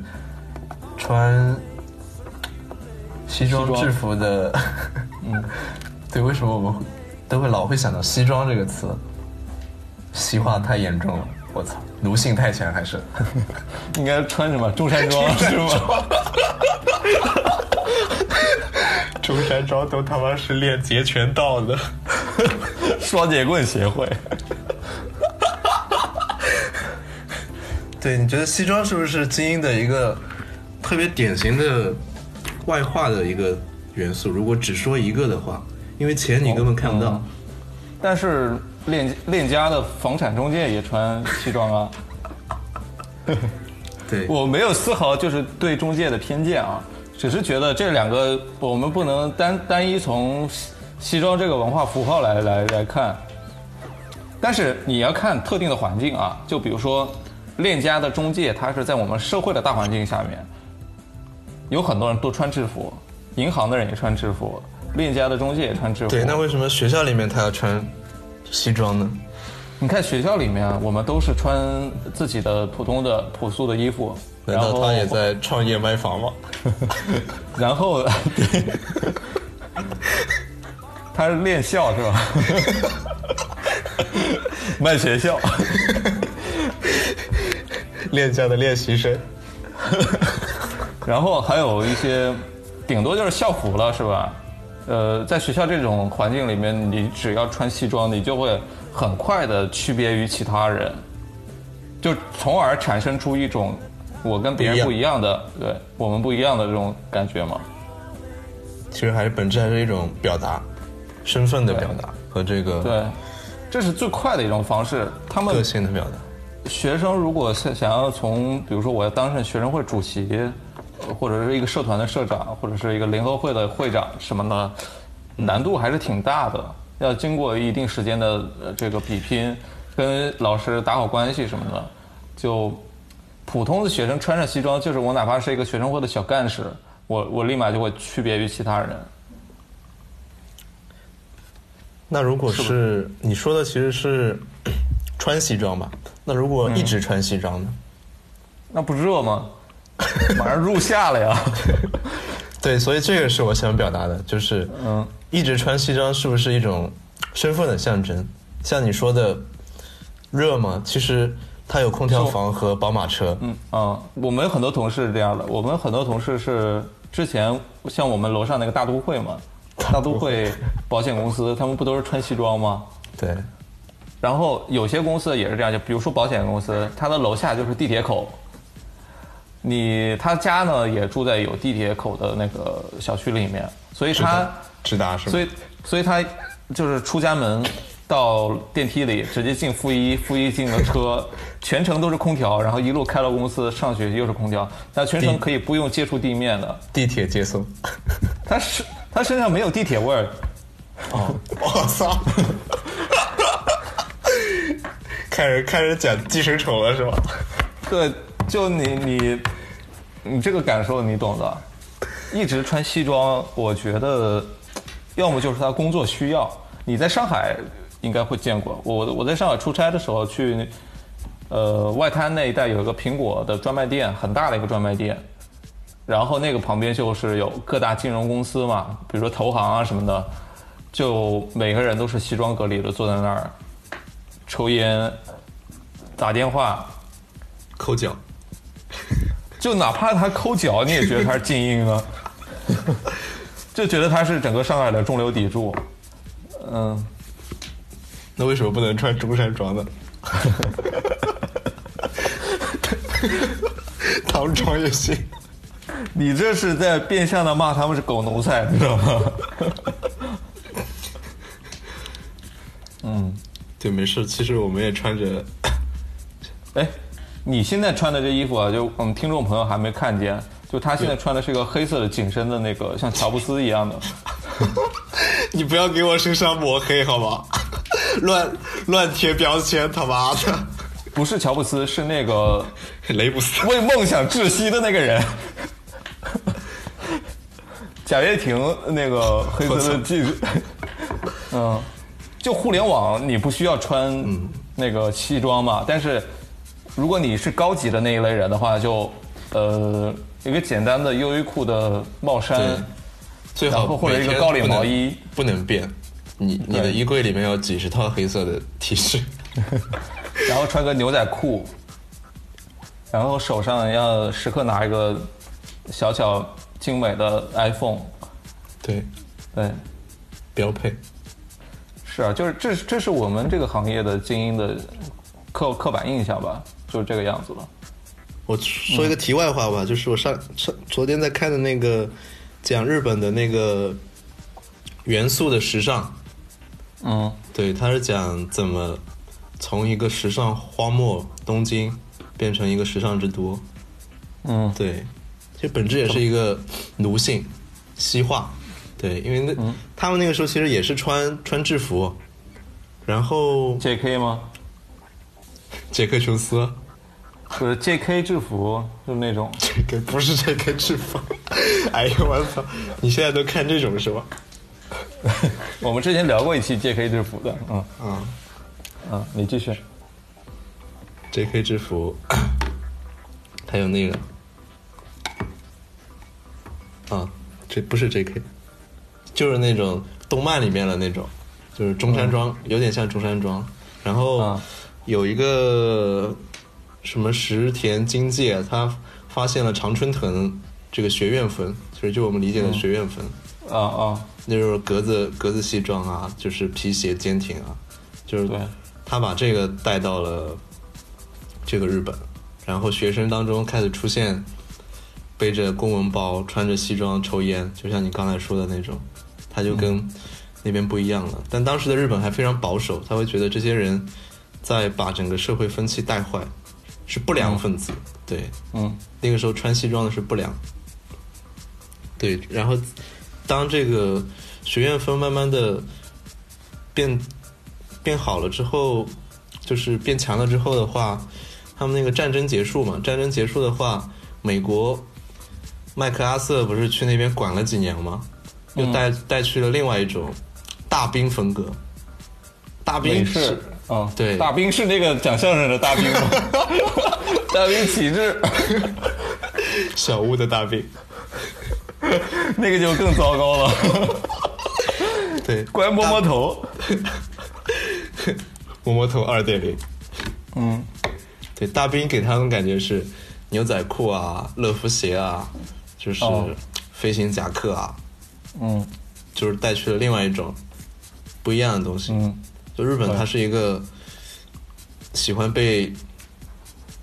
穿西装制服的，嗯，对，为什么我们都会老会想到西装这个词？西化太严重了，我操，奴性太强还是？应该穿什么中山装是吗？中山装都他妈是练截拳道的，双截棍协会。对，你觉得西装是不是精英的一个特别典型的外化的一个元素？如果只说一个的话，因为钱你根本看不到。但是链链家的房产中介也穿西装啊。对，我没有丝毫就是对中介的偏见啊。只是觉得这两个我们不能单单一从西装这个文化符号来来来看，但是你要看特定的环境啊，就比如说链家的中介，它是在我们社会的大环境下面，有很多人都穿制服，银行的人也穿制服，链家的中介也穿制服。对，那为什么学校里面他要穿西装呢？你看学校里面，我们都是穿自己的普通的朴素的衣服。难道他也在创业卖房吗？然后，对，他是练校是吧？卖学校，练校的练习生。然后还有一些，顶多就是校服了是吧？呃，在学校这种环境里面，你只要穿西装，你就会很快的区别于其他人，就从而产生出一种。我跟别人不一样的，对我们不一样的这种感觉嘛。其实还是本质还是一种表达，身份的表达和这个。对，这是最快的一种方式。他们个性的表达。学生如果想想要从，比如说我要当上学生会主席，或者是一个社团的社长，或者是一个联合会的会长什么的，难度还是挺大的。要经过一定时间的这个比拼，跟老师打好关系什么的，就。普通的学生穿上西装，就是我哪怕是一个学生会的小干事，我我立马就会区别于其他人。那如果是你说的，其实是穿西装吧？那如果一直穿西装呢？那不热吗？马上入夏了呀。对，所以这个是我想表达的，就是嗯，一直穿西装是不是一种身份的象征？像你说的热吗？其实。它有空调房和宝马车。嗯啊，我们很多同事是这样的。我们很多同事是之前像我们楼上那个大都会嘛，大都会保险公司，他们不都是穿西装吗？对。然后有些公司也是这样，就比如说保险公司，它的楼下就是地铁口。你他家呢也住在有地铁口的那个小区里面，所以他直达是吗？所以所以他就是出家门到电梯里直接进负一，负一进了车，全程都是空调，然后一路开到公司上学又是空调，他全程可以不用接触地面的。地铁接送，他是他身上没有地铁味儿。哦，我操！开始开始讲寄生虫了是吧？对，就你你你这个感受你懂的。一直穿西装，我觉得要么就是他工作需要。你在上海应该会见过，我我在上海出差的时候去，呃，外滩那一带有一个苹果的专卖店，很大的一个专卖店。然后那个旁边就是有各大金融公司嘛，比如说投行啊什么的，就每个人都是西装革履的坐在那儿抽烟、打电话、抠脚。就哪怕他抠脚，你也觉得他是精英啊，就觉得他是整个上海的中流砥柱。嗯，那为什么不能穿中山装呢？唐装也行。你这是在变相的骂他们是狗奴才，你知道吗？嗯，对，没事。其实我们也穿着。哎，你现在穿的这衣服啊，就我们听众朋友还没看见，就他现在穿的是一个黑色的紧身的那个，像乔布斯一样的。你不要给我身上抹黑好吗？乱乱贴标签，他妈的！不是乔布斯，是那个 雷布斯，为梦想窒息的那个人。贾跃亭那个黑色的记者，嗯，就互联网你不需要穿那个西装嘛，但是如果你是高级的那一类人的话，就呃一个简单的优衣库的帽衫，最好或者一个高领毛衣不能变，你你的衣柜里面有几十套黑色的 T 恤，然后穿个牛仔裤，然后手上要时刻拿一个小巧。精美的 iPhone，对，对，标配。是啊，就是这这是我们这个行业的精英的刻刻板印象吧，就是这个样子了。我说一个题外话吧，就是我上上昨天在看的那个讲日本的那个元素的时尚，嗯，对，他是讲怎么从一个时尚荒漠东京变成一个时尚之都，嗯，对。其实本质也是一个奴性西化，对，因为那他们那个时候其实也是穿穿制服，然后 J.K. 吗？杰克琼斯，不是 J.K. 制服，就那种 J.K. 不是 J.K. 制服，哎呦我操！你现在都看这种是吧？我们之前聊过一期 J.K. 制服的，嗯嗯嗯，你继续 J.K. 制服，还有那个。啊，这不是 J.K.，就是那种动漫里面的那种，就是中山装，有点像中山装。然后有一个什么石田金介，他发现了常春藤这个学院风，其实就我们理解的学院风。啊啊，那就是格子格子西装啊，就是皮鞋坚挺啊，就是他把这个带到了这个日本，然后学生当中开始出现。背着公文包，穿着西装抽烟，就像你刚才说的那种，他就跟那边不一样了。但当时的日本还非常保守，他会觉得这些人在把整个社会风气带坏，是不良分子。对，嗯，那个时候穿西装的是不良。对，然后当这个学院风慢慢的变变好了之后，就是变强了之后的话，他们那个战争结束嘛，战争结束的话，美国。麦克阿瑟不是去那边管了几年吗？又带带去了另外一种大兵风格。大兵是啊，对，大兵是那个讲相声的大兵吗？大兵旗帜，小屋的大兵，那个就更糟糕了。对，乖摸摸头，摸摸头二点零。嗯，对，大兵给他们感觉是牛仔裤啊，乐福鞋啊。就是飞行夹克啊，嗯，就是带去了另外一种不一样的东西。嗯，就日本它是一个喜欢被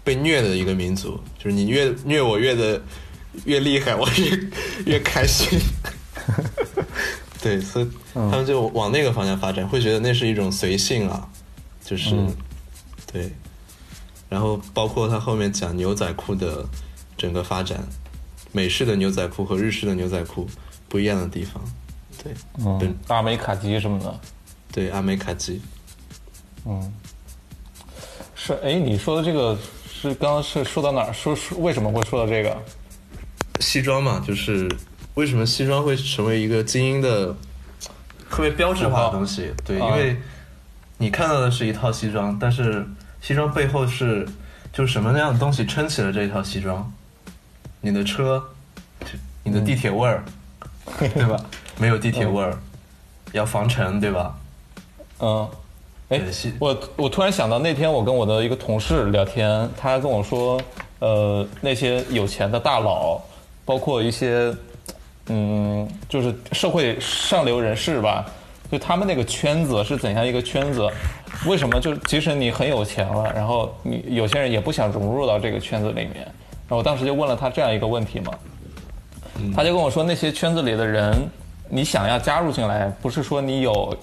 被虐的一个民族，就是你越虐我越的越厉害，我越 越开心。对，所以他们就往那个方向发展，会觉得那是一种随性啊，就是对。然后包括他后面讲牛仔裤的整个发展，美式的牛仔裤和日式的牛仔裤不一样的地方，对，嗯，阿美卡基什么的，对，阿美卡基，嗯，是，哎，你说的这个是刚刚是说到哪儿？说说为什么会说到这个？西装嘛，就是为什么西装会成为一个精英的特别标志化的东西？对，因为你看到的是一套西装，但是。西装背后是，就什么样的东西撑起了这一套西装？你的车，你的地铁味儿，对吧？没有地铁味儿，要防尘，对吧？嗯，哎，我我突然想到那天我跟我的一个同事聊天，他跟我说，呃，那些有钱的大佬，包括一些，嗯，就是社会上流人士吧，就他们那个圈子是怎样一个圈子？为什么？就即使你很有钱了，然后你有些人也不想融入到这个圈子里面。然后我当时就问了他这样一个问题嘛，他就跟我说，那些圈子里的人，你想要加入进来，不是说你有，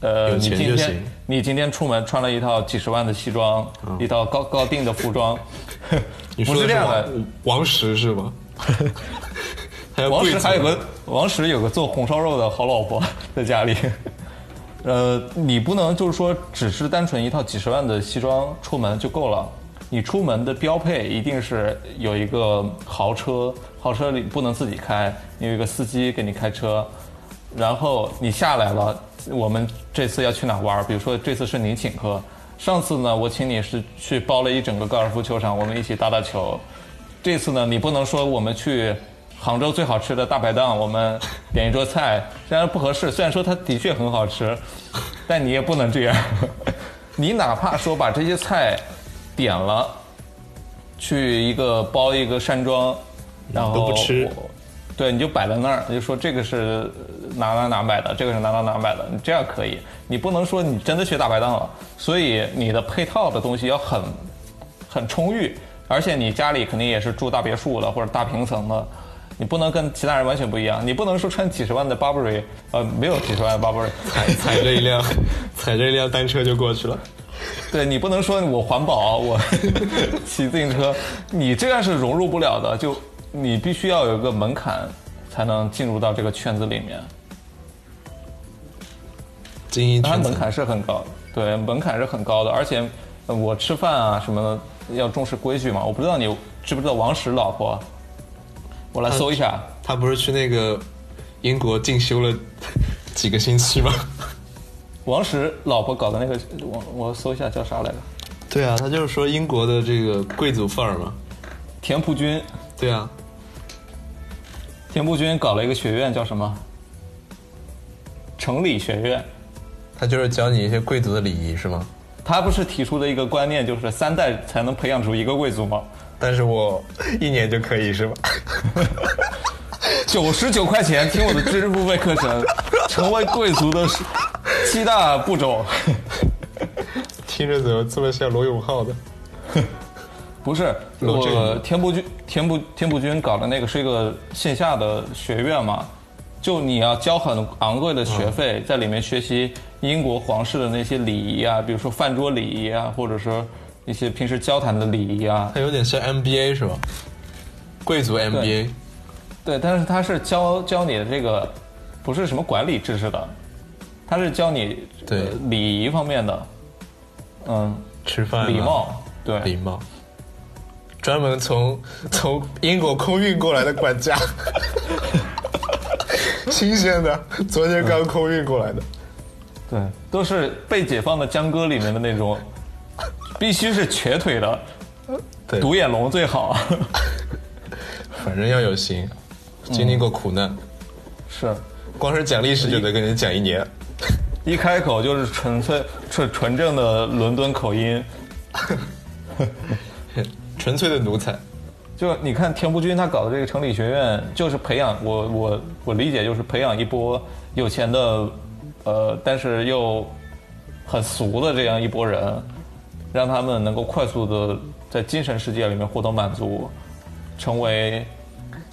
呃，你今天你今天出门穿了一套几十万的西装，一套高高定的服装，不是这样的。王石是吗？王石还有个王石有个做红烧肉的好老婆在家里。呃，你不能就是说，只是单纯一套几十万的西装出门就够了。你出门的标配一定是有一个豪车，豪车里不能自己开，你有一个司机给你开车。然后你下来了，我们这次要去哪玩？比如说这次是你请客，上次呢我请你是去包了一整个高尔夫球场，我们一起打打球。这次呢，你不能说我们去。杭州最好吃的大排档，我们点一桌菜，虽然不合适，虽然说它的确很好吃，但你也不能这样。你哪怕说把这些菜点了，去一个包一个山庄，然后都不吃，对，你就摆在那儿，你就说这个是哪哪哪买的，这个是哪哪哪买的，你这样可以。你不能说你真的去大排档了，所以你的配套的东西要很很充裕，而且你家里肯定也是住大别墅的或者大平层的。你不能跟其他人完全不一样，你不能说穿几十万的 Burberry，呃，没有几十万的 Burberry，踩踩着一辆，踩着一辆单车就过去了。对你不能说我环保，我 骑自行车，你这样是融入不了的。就你必须要有一个门槛，才能进入到这个圈子里面。精英圈门槛是很高的，对，门槛是很高的。而且我吃饭啊什么的要重视规矩嘛。我不知道你知不知道王石老婆。我来搜一下，他不是去那个英国进修了几个星期吗？王石老婆搞的那个，我我搜一下叫啥来着？对啊，他就是说英国的这个贵族范儿嘛。田朴珺。对啊，田朴珺搞了一个学院，叫什么？城里学院。他就是教你一些贵族的礼仪，是吗？他不是提出的一个观念，就是三代才能培养出一个贵族吗？但是我一年就可以是吧？九十九块钱听我的知识付费课程，成为贵族的七大步骤。听着怎么这么像罗永浩的？不是，我天不君天不天不君搞的那个是一个线下的学院嘛？就你要交很昂贵的学费，在里面学习英国皇室的那些礼仪啊，比如说饭桌礼仪啊，或者说。一些平时交谈的礼仪啊，它有点像 MBA 是吧？贵族 MBA，对，但是它是教教你的这个，不是什么管理知识的，它是教你对。礼仪方面的，嗯，吃饭礼貌，对。礼貌，专门从从英国空运过来的管家，新鲜的，昨天刚空运过来的，对，都是被解放的江歌里面的那种。必须是瘸腿的，独眼龙最好。反正要有心，经历过苦难。是，光是讲历史就得跟人讲一年。一开口就是纯粹纯纯正的伦敦口音，纯粹的奴才。就你看田不军他搞的这个城里学院，就是培养我我我理解就是培养一波有钱的，呃，但是又很俗的这样一波人。让他们能够快速的在精神世界里面获得满足，成为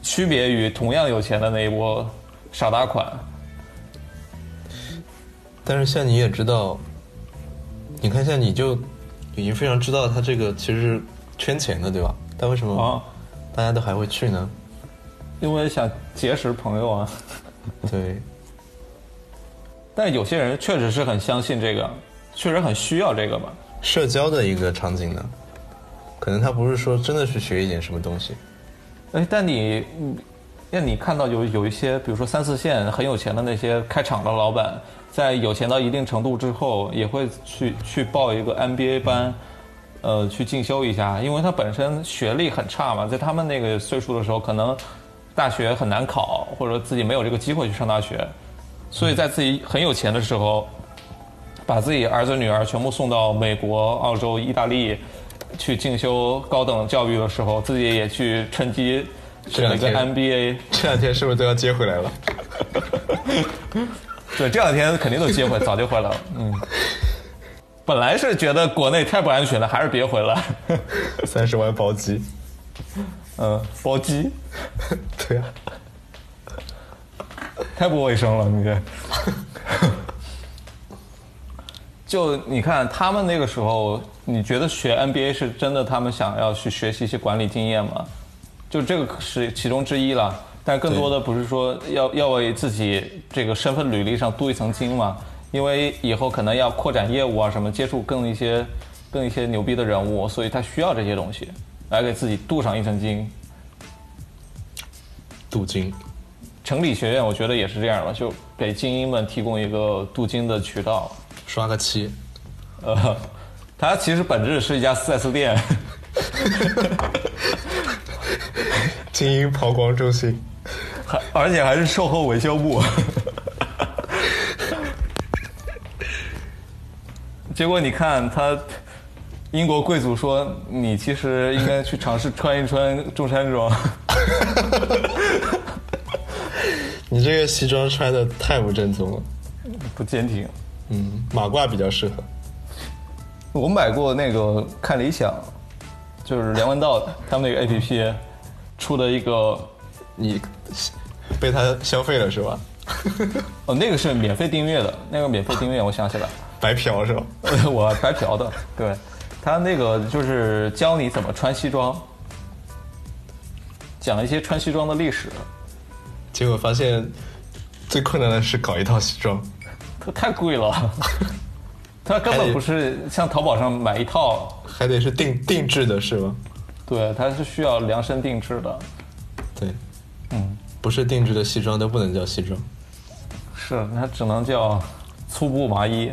区别于同样有钱的那一波傻大款。但是像你也知道，你看像你就已经非常知道他这个其实圈钱的，对吧？但为什么大家都还会去呢？因为想结识朋友啊。对。但有些人确实是很相信这个，确实很需要这个吧。社交的一个场景呢，可能他不是说真的去学一点什么东西。哎，但你，那你看到有有一些，比如说三四线很有钱的那些开厂的老板。在有钱到一定程度之后，也会去去报一个 MBA 班，呃，去进修一下，因为他本身学历很差嘛，在他们那个岁数的时候，可能大学很难考，或者自己没有这个机会去上大学，所以在自己很有钱的时候，把自己儿子女儿全部送到美国、澳洲、意大利去进修高等教育的时候，自己也去趁机选了一个 MBA。这两天是不是都要接回来了？对，这两天肯定都接回，早就回来了。嗯，本来是觉得国内太不安全了，还是别回来。三十万包机，嗯，包机，对呀，太不卫生了，你这。就你看他们那个时候，你觉得学 NBA 是真的？他们想要去学习一些管理经验吗？就这个是其中之一了。但更多的不是说要要为自己这个身份履历上镀一层金嘛？因为以后可能要扩展业务啊，什么接触更一些更一些牛逼的人物，所以他需要这些东西来给自己镀上一层金。镀金，城里学院我觉得也是这样的，就给精英们提供一个镀金的渠道。刷个漆，呃，它其实本质是一家四 S 店。精英抛光中心。还而且还是售后维修部，结果你看他，英国贵族说你其实应该去尝试穿一穿中山装，你这个西装穿的太不正宗了，不坚挺，嗯，马褂比较适合。我买过那个看理想，就是梁文道他们那个 A P P 出的一个。你被他消费了是吧？哦，那个是免费订阅的，那个免费订阅，我想起来，白嫖是吧？我白嫖的，对，他那个就是教你怎么穿西装，讲一些穿西装的历史，结果发现最困难的是搞一套西装，它太贵了，它根本不是像淘宝上买一套，还得是定定制的是吗？对，它是需要量身定制的，对。嗯，不是定制的西装都不能叫西装，是它只能叫粗布麻衣。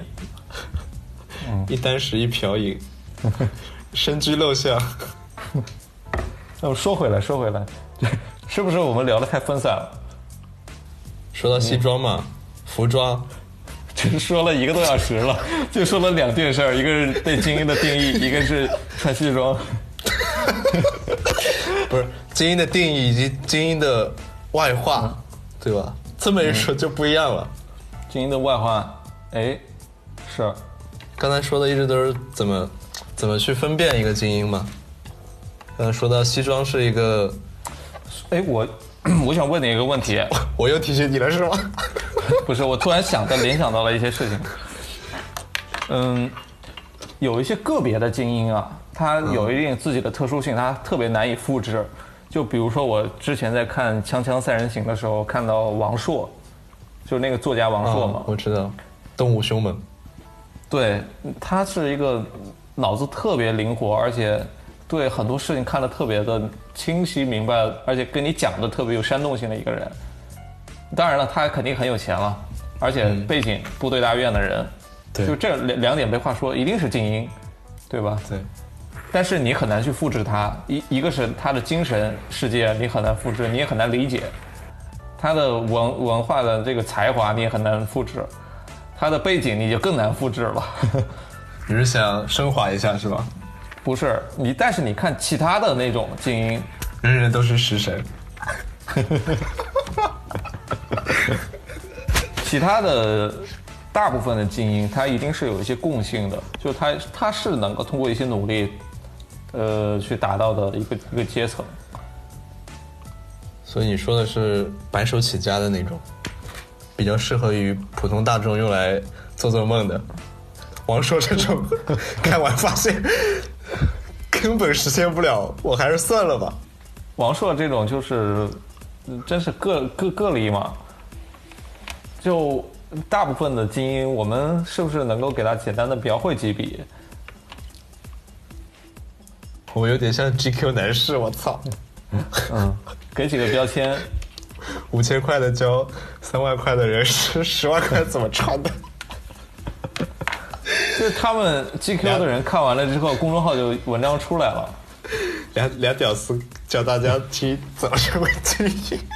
嗯，一箪食一瓢饮，身居陋巷。那我说回来，说回来，是不是我们聊的太分散了？说到西装嘛，服装，只说了一个多小时了，就说了两件事儿，一个是对精英的定义，一个是穿西装。不是精英的定义以及精英的外化，对吧？这么一说就不一样了。精英的外化，哎，是。刚才说的一直都是怎么怎么去分辨一个精英嘛？刚才说到西装是一个，哎，我 我想问你一个问题，我又提醒你了是吗？不是，我突然想到联想到了一些事情。嗯，有一些个别的精英啊。他有一定自己的特殊性，他特别难以复制。就比如说，我之前在看《锵锵三人行》的时候，看到王朔，就是那个作家王朔嘛。我知道，《动物凶猛》。对，他是一个脑子特别灵活，而且对很多事情看得特别的清晰明白，而且跟你讲的特别有煽动性的一个人。当然了，他肯定很有钱了，而且背景部队大院的人，就这两两点没话说，一定是精英，对吧？对。但是你很难去复制他，一一个是他的精神世界你很难复制，你也很难理解，他的文文化的这个才华你也很难复制，他的背景你就更难复制了。你是想升华一下是吧？不是你，但是你看其他的那种精英，人人都是食神，其他的大部分的精英，他一定是有一些共性的，就他他是能够通过一些努力，呃，去达到的一个一个阶层。所以你说的是白手起家的那种，比较适合于普通大众用来做做梦的。王朔这种 看完发现根本实现不了，我还是算了吧。王朔这种就是真是个个个例嘛，就。大部分的精英，我们是不是能够给他简单的描绘几笔？我有点像 GQ 男士，我操！嗯，给几个标签，五千块的教三万块的人是十万块怎么穿的？就是他们 GQ 的人看完了之后，公众号就文章出来了，俩俩屌丝教大家听怎么成为精英。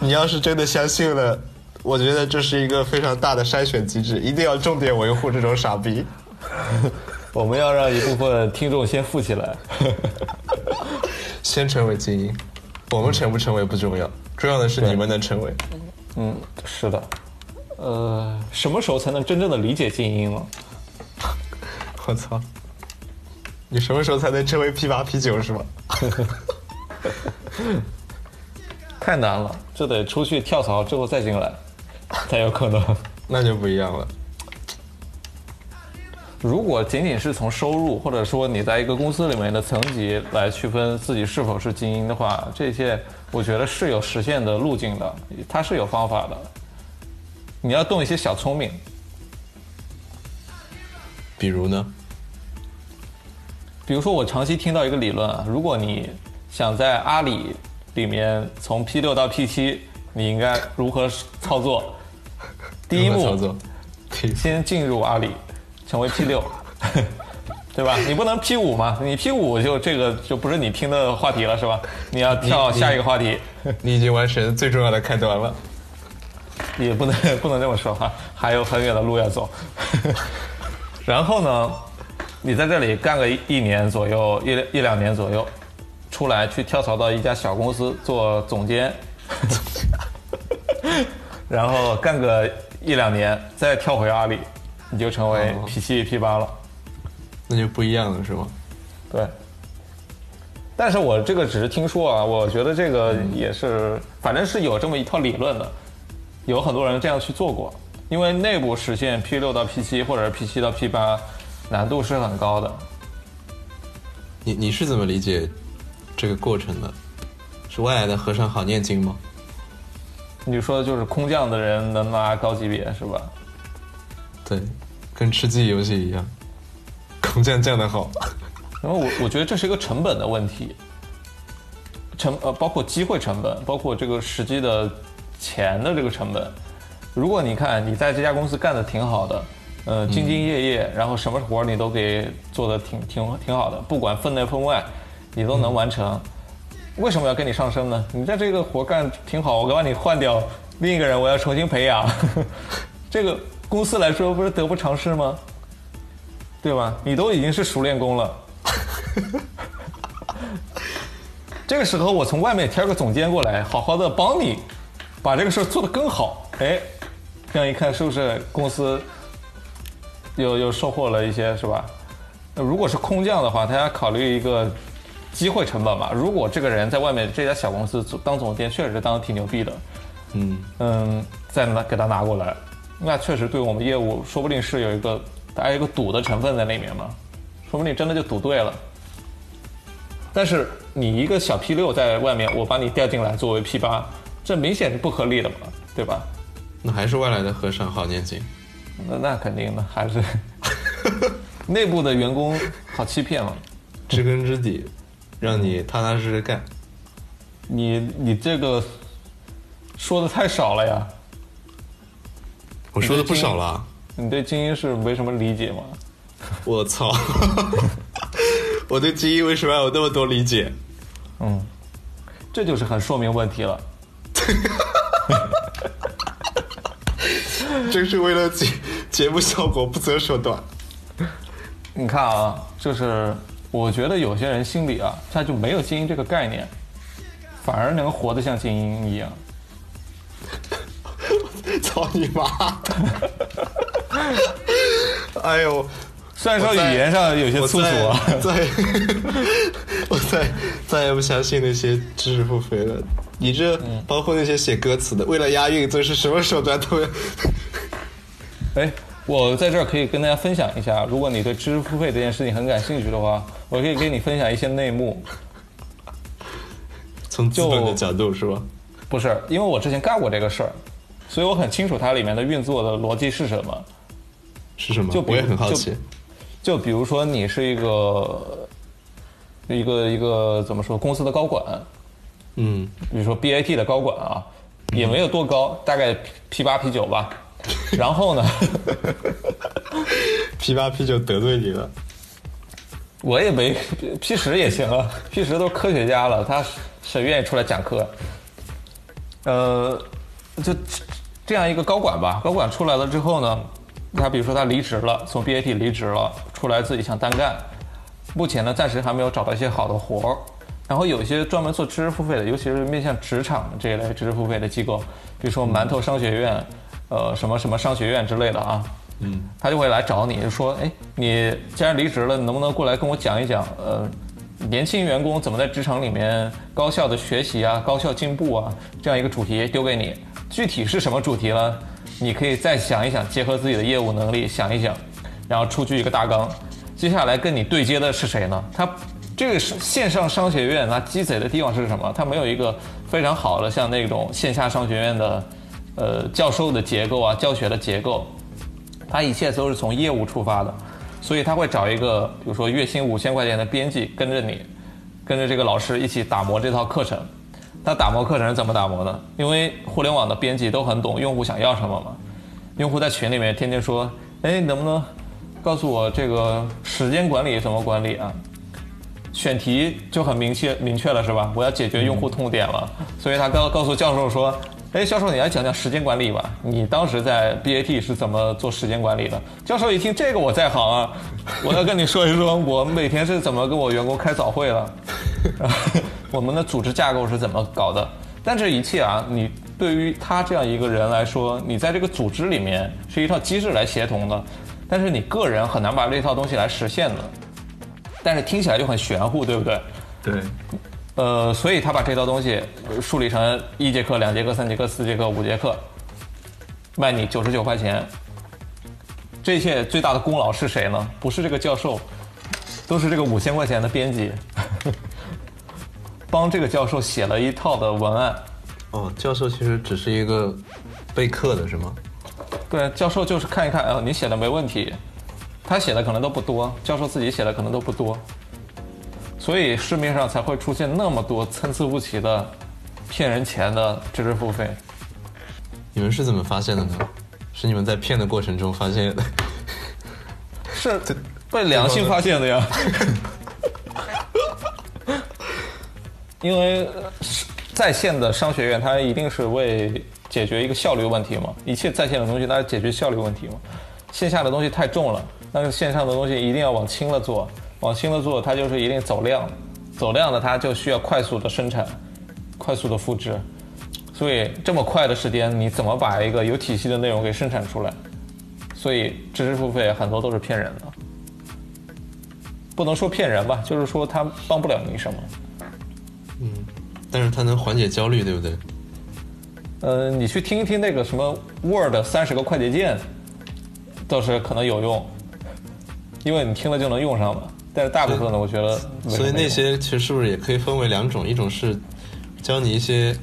你要是真的相信了，我觉得这是一个非常大的筛选机制，一定要重点维护这种傻逼。我们要让一部分听众先富起来，先成为精英。我们成不成为不重要，重要的是你们能成为。嗯，是的。呃，什么时候才能真正的理解静音了？我操！你什么时候才能成为 P 八 P 九是吗？太难了，这得出去跳槽之后再进来，才有可能。那就不一样了。如果仅仅是从收入，或者说你在一个公司里面的层级来区分自己是否是精英的话，这些我觉得是有实现的路径的，它是有方法的。你要动一些小聪明。比如呢？比如说我长期听到一个理论啊，如果你想在阿里。里面从 P 六到 P 七，你应该如何操作？第一步，先进入阿里，成为 P 六，对吧？你不能 P 五嘛？你 P 五就这个就不是你听的话题了，是吧？你要跳下一个话题。你已经完成最重要的开端了。也不能 不能这么说哈，还有很远的路要走。然后呢，你在这里干个一年左右，一一两年左右。出来去跳槽到一家小公司做总监，然后干个一两年，再跳回阿里，你就成为 P 七 P 八了，那就不一样了，是吗？对。但是我这个只是听说啊，我觉得这个也是，反正是有这么一套理论的，有很多人这样去做过，因为内部实现 P 六到 P 七或者是 P 七到 P 八，难度是很高的。你你是怎么理解？这个过程的，是外来的和尚好念经吗？你说的就是空降的人能拿高级别是吧？对，跟吃鸡游戏一样，空降降的好。然后我我觉得这是一个成本的问题，成呃包括机会成本，包括这个实际的钱的这个成本。如果你看你在这家公司干的挺好的，呃兢兢业业，然后什么活你都给做的挺挺挺好的，不管分内分外。你都能完成，为什么要跟你上升呢？你在这个活干挺好，我把你换掉，另一个人我要重新培养，这个公司来说不是得不偿失吗？对吧？你都已经是熟练工了，这个时候我从外面挑个总监过来，好好的帮你把这个事儿做得更好，哎，这样一看是不是公司又又收获了一些是吧？那如果是空降的话，他要考虑一个。机会成本吧。如果这个人在外面这家小公司当总监，确实当的挺牛逼的，嗯嗯，再拿给他拿过来，那确实对我们业务说不定是有一个还有一个赌的成分在里面嘛，说不定真的就赌对了。但是你一个小 P 六在外面，我把你调进来作为 P 八，这明显是不合理的嘛，对吧？那还是外来的和尚好念经。那那肯定的，还是 内部的员工好欺骗嘛，知根知底。让你踏踏实实干，你你这个说的太少了呀！我说的不少了。你对精英是没什么理解吗？我操！我对精英为什么要有那么多理解？嗯，这就是很说明问题了。真是为了节节目效果不择手段。你看啊，就是。我觉得有些人心里啊，他就没有精英这个概念，反而能活得像精英一样。操你妈！哎呦，虽然说语言上有些粗俗啊，再我再再也不相信那些知识付费了。你这包括那些写歌词的，为了押韵，这是什么手段都要。哎，我在这儿可以跟大家分享一下，如果你对知识付费这件事情很感兴趣的话，我可以给你分享一些内幕。从资本的角度是吧？不是，因为我之前干过这个事儿，所以我很清楚它里面的运作的逻辑是什么。是什么？就我也很好奇。就比如说，你是一个一个一个怎么说公司的高管？嗯，比如说 BAT 的高管啊，也没有多高，大概 P 八 P 九吧。然后呢？P 八 P 九得罪你了？我也没 P 十也行啊，P 十都是科学家了，他谁愿意出来讲课？呃，就这样一个高管吧，高管出来了之后呢，他比如说他离职了，从 BAT 离职了，出来自己想单干，目前呢暂时还没有找到一些好的活儿。然后有一些专门做知识付费的，尤其是面向职场这一类知识付费的机构，比如说馒头商学院，呃，什么什么商学院之类的啊，嗯，他就会来找你，就说，哎，你既然离职了，你能不能过来跟我讲一讲，呃，年轻员工怎么在职场里面高效的学习啊，高效进步啊，这样一个主题丢给你，具体是什么主题呢？你可以再想一想，结合自己的业务能力想一想，然后出具一个大纲，接下来跟你对接的是谁呢？他。这个是线上商学院，它鸡贼的地方是什么？它没有一个非常好的像那种线下商学院的，呃，教授的结构啊，教学的结构，它一切都是从业务出发的，所以他会找一个，比如说月薪五千块钱的编辑跟着你，跟着这个老师一起打磨这套课程。他打磨课程是怎么打磨的？因为互联网的编辑都很懂用户想要什么嘛。用户在群里面天天说，哎，能不能告诉我这个时间管理怎么管理啊？选题就很明确明确了是吧？我要解决用户痛点了，所以他告告诉教授说：“哎，教授你来讲讲时间管理吧，你当时在 BAT 是怎么做时间管理的？”教授一听这个我在行啊，我要跟你说一说，我每天是怎么跟我员工开早会的，我们的组织架构是怎么搞的。但这一切啊，你对于他这样一个人来说，你在这个组织里面是一套机制来协同的，但是你个人很难把这套东西来实现的。但是听起来就很玄乎，对不对？对。呃，所以他把这套东西梳理成一节课、两节课、三节课、四节课、五节课，卖你九十九块钱。这一切最大的功劳是谁呢？不是这个教授，都是这个五千块钱的编辑，帮这个教授写了一套的文案。哦，教授其实只是一个备课的是吗？对，教授就是看一看，呃，你写的没问题。他写的可能都不多，教授自己写的可能都不多，所以市面上才会出现那么多参差不齐的骗人钱的知识付费。你们是怎么发现的呢？是你们在骗的过程中发现的？是被良心发现的呀。因为在线的商学院，它一定是为解决一个效率问题嘛，一切在线的东西，它是解决效率问题嘛。线下的东西太重了。但是线上的东西一定要往轻了做，往轻了做，它就是一定走量，走量的它就需要快速的生产，快速的复制，所以这么快的时间，你怎么把一个有体系的内容给生产出来？所以知识付费很多都是骗人的，不能说骗人吧，就是说它帮不了你什么。嗯，但是它能缓解焦虑，对不对？呃，你去听一听那个什么 Word 三十个快捷键，倒是可能有用。因为你听了就能用上嘛，但是大部分的我觉得，所以那些其实是不是也可以分为两种？一种是教你一些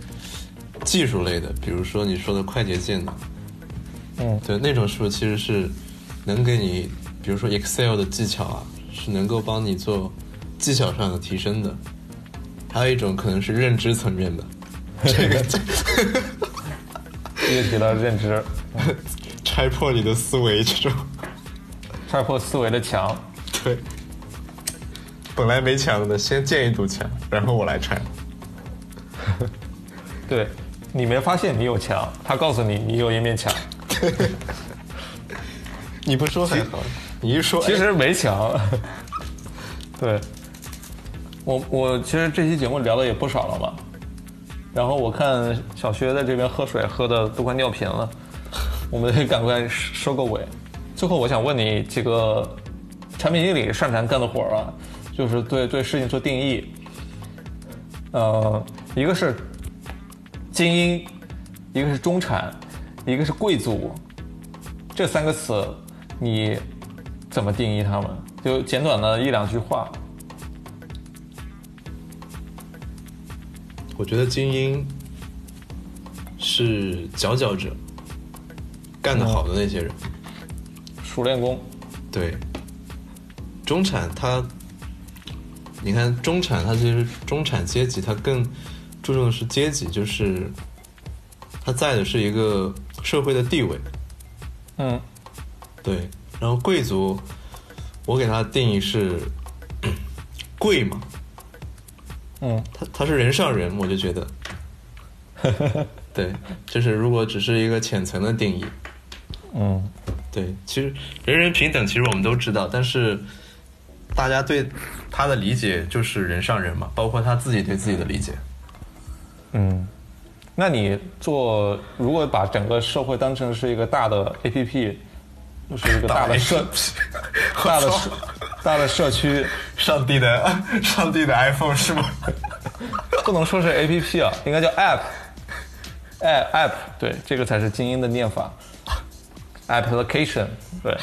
技术类的，比如说你说的快捷键的，嗯，对，那种是不是其实是能给你，比如说 Excel 的技巧啊，是能够帮你做技巧上的提升的。还有一种可能是认知层面的，这个又提到认知，拆破你的思维这种。拆破思维的墙，对，本来没墙的，先建一堵墙，然后我来拆。对，你没发现你有墙，他告诉你你有一面墙。你不说还好，你一说其实没墙。对，我我其实这期节目聊的也不少了嘛，然后我看小薛在这边喝水喝的都快尿频了，我们得赶快收个尾。最后我想问你几个产品经理擅长干的活儿啊，就是对对事情做定义。呃，一个是精英，一个是中产，一个是贵族，这三个词你怎么定义他们？就简短的一两句话。我觉得精英是佼佼者，干得好的那些人，熟练工。对，中产他，你看中产他其实中产阶级他更注重的是阶级，就是他在的是一个社会的地位。嗯，对。然后贵族，我给他的定义是贵嘛。嗯，他他是人上人，我就觉得，对，就是如果只是一个浅层的定义，嗯，对，其实人人平等，其实我们都知道，但是大家对他的理解就是人上人嘛，包括他自己对自己的理解。嗯，那你做如果把整个社会当成是一个大的 A P P，就是一个大的社，大的社。大的社区，上帝的上帝的 iPhone 是吗？不能说是 APP 啊，应该叫 App，App App，对，这个才是精英的念法。Application，对。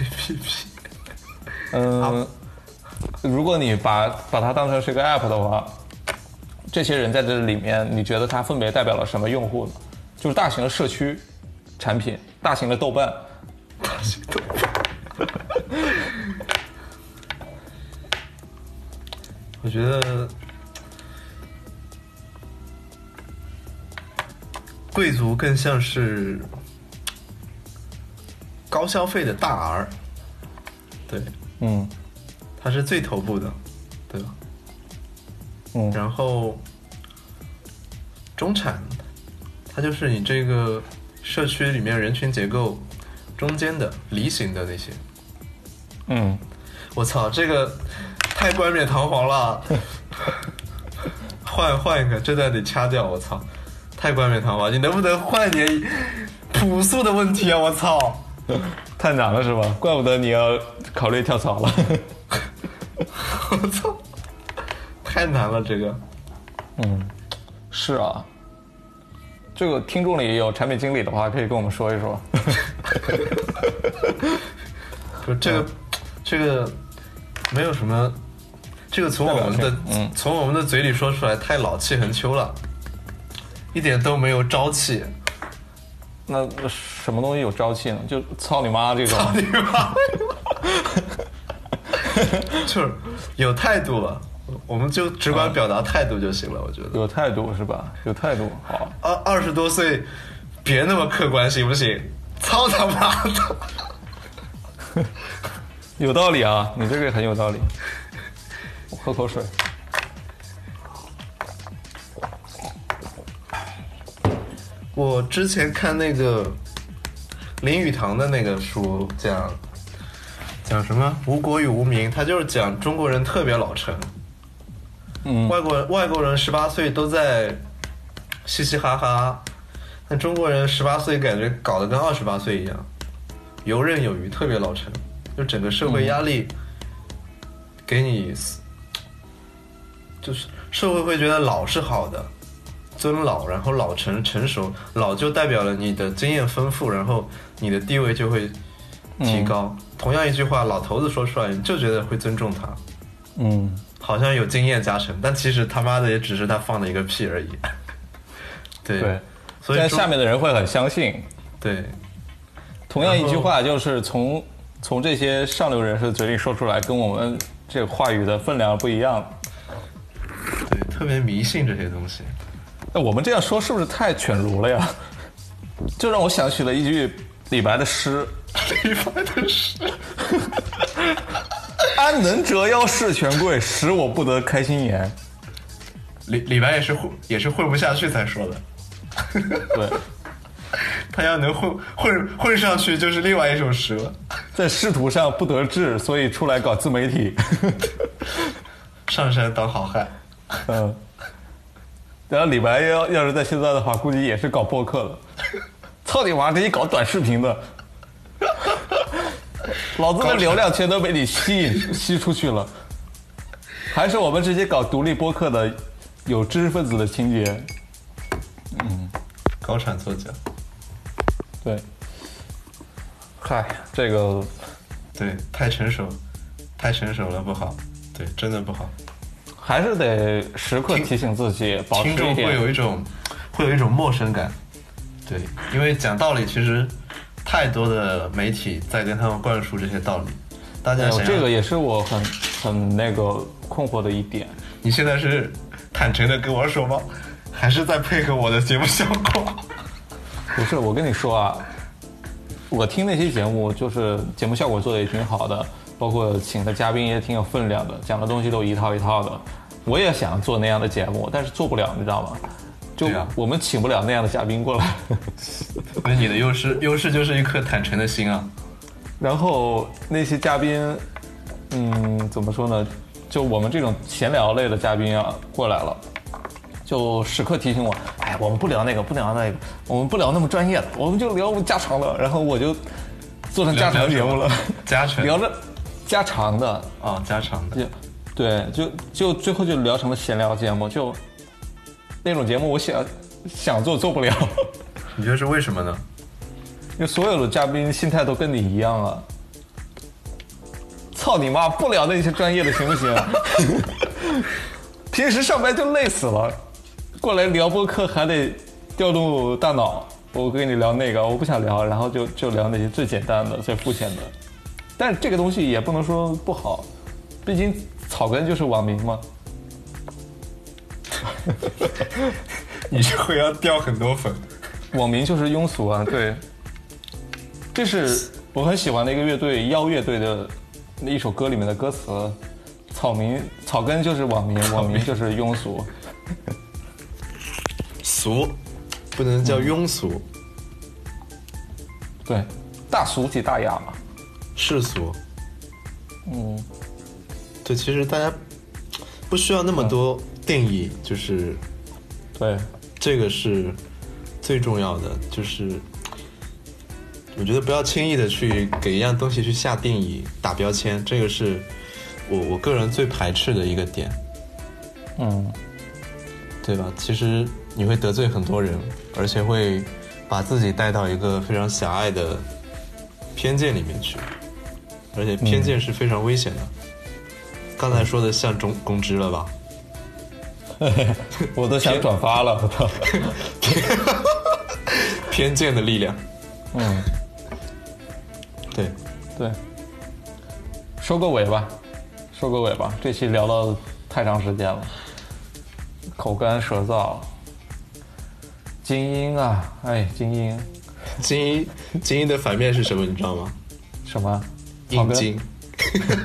APP，嗯，如果你把把它当成是一个 App 的话，这些人在这里面，你觉得它分别代表了什么用户呢？就是大型的社区产品，大型的豆瓣，大型豆瓣。我觉得贵族更像是高消费的大 R，对，嗯，他是最头部的，对吧？嗯，然后中产，它就是你这个社区里面人群结构中间的梨形的那些。嗯，我操，这个太冠冕堂皇了，换换一个，这段得掐掉。我操，太冠冕堂皇，你能不能换点朴素的问题啊？我操，太难了是吧？怪不得你要考虑跳槽了。我操，太难了这个。嗯，是啊，这个听众里有产品经理的话，可以跟我们说一说。就这个。这个没有什么，这个从我们的嗯从我们的嘴里说出来太老气横秋了，一点都没有朝气。那什么东西有朝气呢？就操你妈这种。操你妈！就是有态度了，我们就只管表达态度就行了。我觉得有态度是吧？有态度好。二二十多岁，别那么客观行不行？操他妈的！有道理啊，你这个很有道理。我喝口水。我之前看那个林语堂的那个书，讲讲什么无国与无民，他就是讲中国人特别老成。嗯。外国外国人十八岁都在嘻嘻哈哈，那中国人十八岁感觉搞得跟二十八岁一样，游刃有余，特别老成。就整个社会压力，给你，就是社会会觉得老是好的，尊老，然后老成成熟，老就代表了你的经验丰富，然后你的地位就会提高。同样一句话，老头子说出来，你就觉得会尊重他，嗯，好像有经验加成，但其实他妈的也只是他放的一个屁而已。对，所以下面的人会很相信。对，同样一句话，就是从。从这些上流人士嘴里说出来，跟我们这个话语的分量不一样。对，特别迷信这些东西。那我们这样说是不是太犬儒了呀？就让我想起了一句李白的诗。李白的诗。安能折腰事权贵，使我不得开心颜。李李白也是混也是混不下去才说的。对。他要能混混混上去，就是另外一首诗了。在仕途上不得志，所以出来搞自媒体。上山当好汉。嗯。然后李白要要是在现在的话，估计也是搞播客了。操你妈！这一搞短视频的，老子的流量全都被你吸引 吸出去了。还是我们这些搞独立播客的，有知识分子的情节。嗯，高产作家。对。嗨，这个，对，太成熟，太成熟了不好。对，真的不好。还是得时刻提醒自己，保持一点。会有一种，会有一种陌生感。对，因为讲道理，其实太多的媒体在跟他们灌输这些道理。大家想，这个也是我很很那个困惑的一点。你现在是坦诚的跟我说吗？还是在配合我的节目效果？不是，我跟你说啊，我听那些节目，就是节目效果做的也挺好的，包括请的嘉宾也挺有分量的，讲的东西都一套一套的。我也想做那样的节目，但是做不了，你知道吗？就我们请不了那样的嘉宾过来。那你的优势，优势就是一颗坦诚的心啊。然后那些嘉宾，嗯，怎么说呢？就我们这种闲聊类的嘉宾啊，过来了，就时刻提醒我：哎，我们不聊那个，不聊那个，我们不聊那么专业的，我们就聊家常的。然后我就做成家常节目了，家常聊着家常的啊，家常的。对，就就最后就聊成了闲聊节目，就。那种节目我想想做做不了，你觉得是为什么呢？因为所有的嘉宾心态都跟你一样啊！操你妈，不聊那些专业的行不行？平时上班就累死了，过来聊播客还得调动大脑。我跟你聊那个，我不想聊，然后就就聊那些最简单的、最肤浅的。但这个东西也不能说不好，毕竟草根就是网民嘛。你就会要掉很多粉，网名就是庸俗啊！对，这是我很喜欢的一个乐队妖乐队的那一首歌里面的歌词：草民草根就是网名，网名就是庸俗。俗，不能叫庸俗。对，大俗即大雅嘛。世俗。嗯。对，其实大家不需要那么多。定义就是，对，这个是最重要的。就是我觉得不要轻易的去给一样东西去下定义、打标签，这个是我我个人最排斥的一个点。嗯，对吧？其实你会得罪很多人，而且会把自己带到一个非常狭隘的偏见里面去，而且偏见是非常危险的。刚才说的像中公知了吧？我都想转发了，我操！偏见的力量，嗯，对对，收个尾吧，收个尾吧。这期聊了太长时间了，口干舌燥。精英啊，哎，精英，精英，精英的反面是什么？你知道吗？什么？阴精。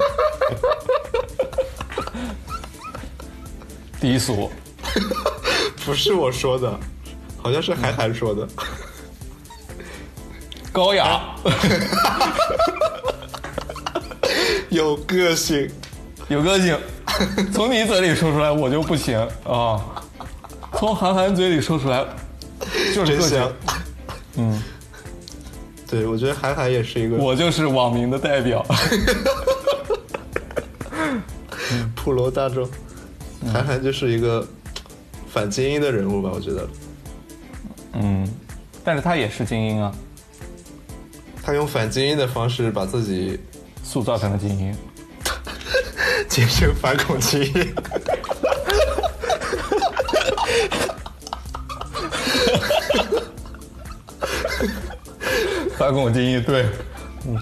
低俗，不是我说的，好像是韩寒说的。高雅，有个性，有个性。从你嘴里说出来我就不行啊，从韩寒嘴里说出来就是个性。嗯，对，我觉得韩寒也是一个，我就是网民的代表。普罗大众。韩寒就是一个反精英的人物吧，我觉得。嗯，但是他也是精英啊。他用反精英的方式把自己塑造成了精英，简称反恐精英。反恐精英，对，嗯，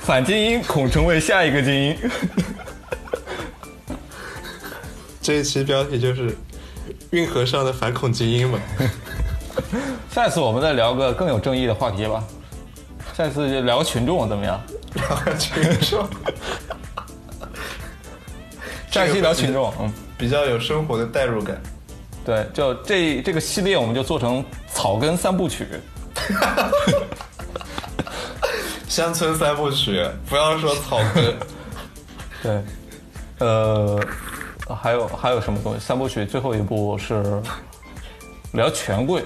反精英恐成为下一个精英。这一期标题就是“运河上的反恐精英”嘛。下次我们再聊个更有争议的话题吧。下次就聊群众怎么样？聊群众。下期聊群众，嗯，比较有生活的代入感。对，就这这个系列，我们就做成草根三部曲。乡村三部曲，不要说草根。对，呃。还有还有什么东西？三部曲最后一部是聊权贵，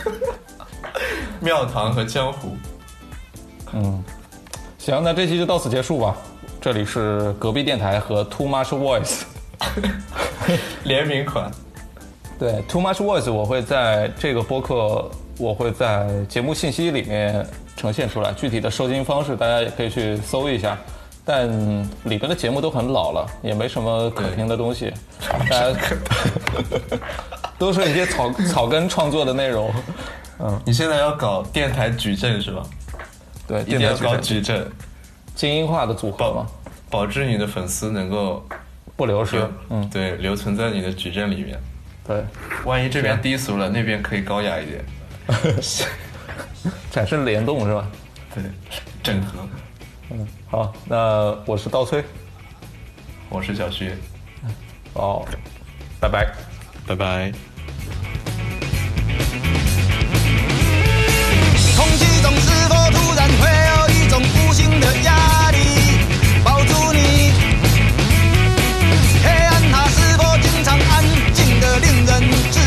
庙堂和江湖。嗯，行，那这期就到此结束吧。这里是隔壁电台和 Too Much Voice 联名款。对，Too Much Voice 我会在这个播客，我会在节目信息里面呈现出来。具体的收听方式，大家也可以去搜一下。但里边的节目都很老了，也没什么可听的东西，大家 都是一些草草根创作的内容。嗯，你现在要搞电台矩阵是吧？对，一定要搞矩阵，精英化的组合嘛，保质你的粉丝能够不流失。嗯，对，留存在你的矩阵里面。对，万一这边低俗了，那边可以高雅一点，产生联动是吧？对，整合。嗯，好，那我是刀崔，我是小徐，好，拜拜，拜拜。空气中是否突然会有一种无形的压力抱住你？黑暗它是否经常安静的令人窒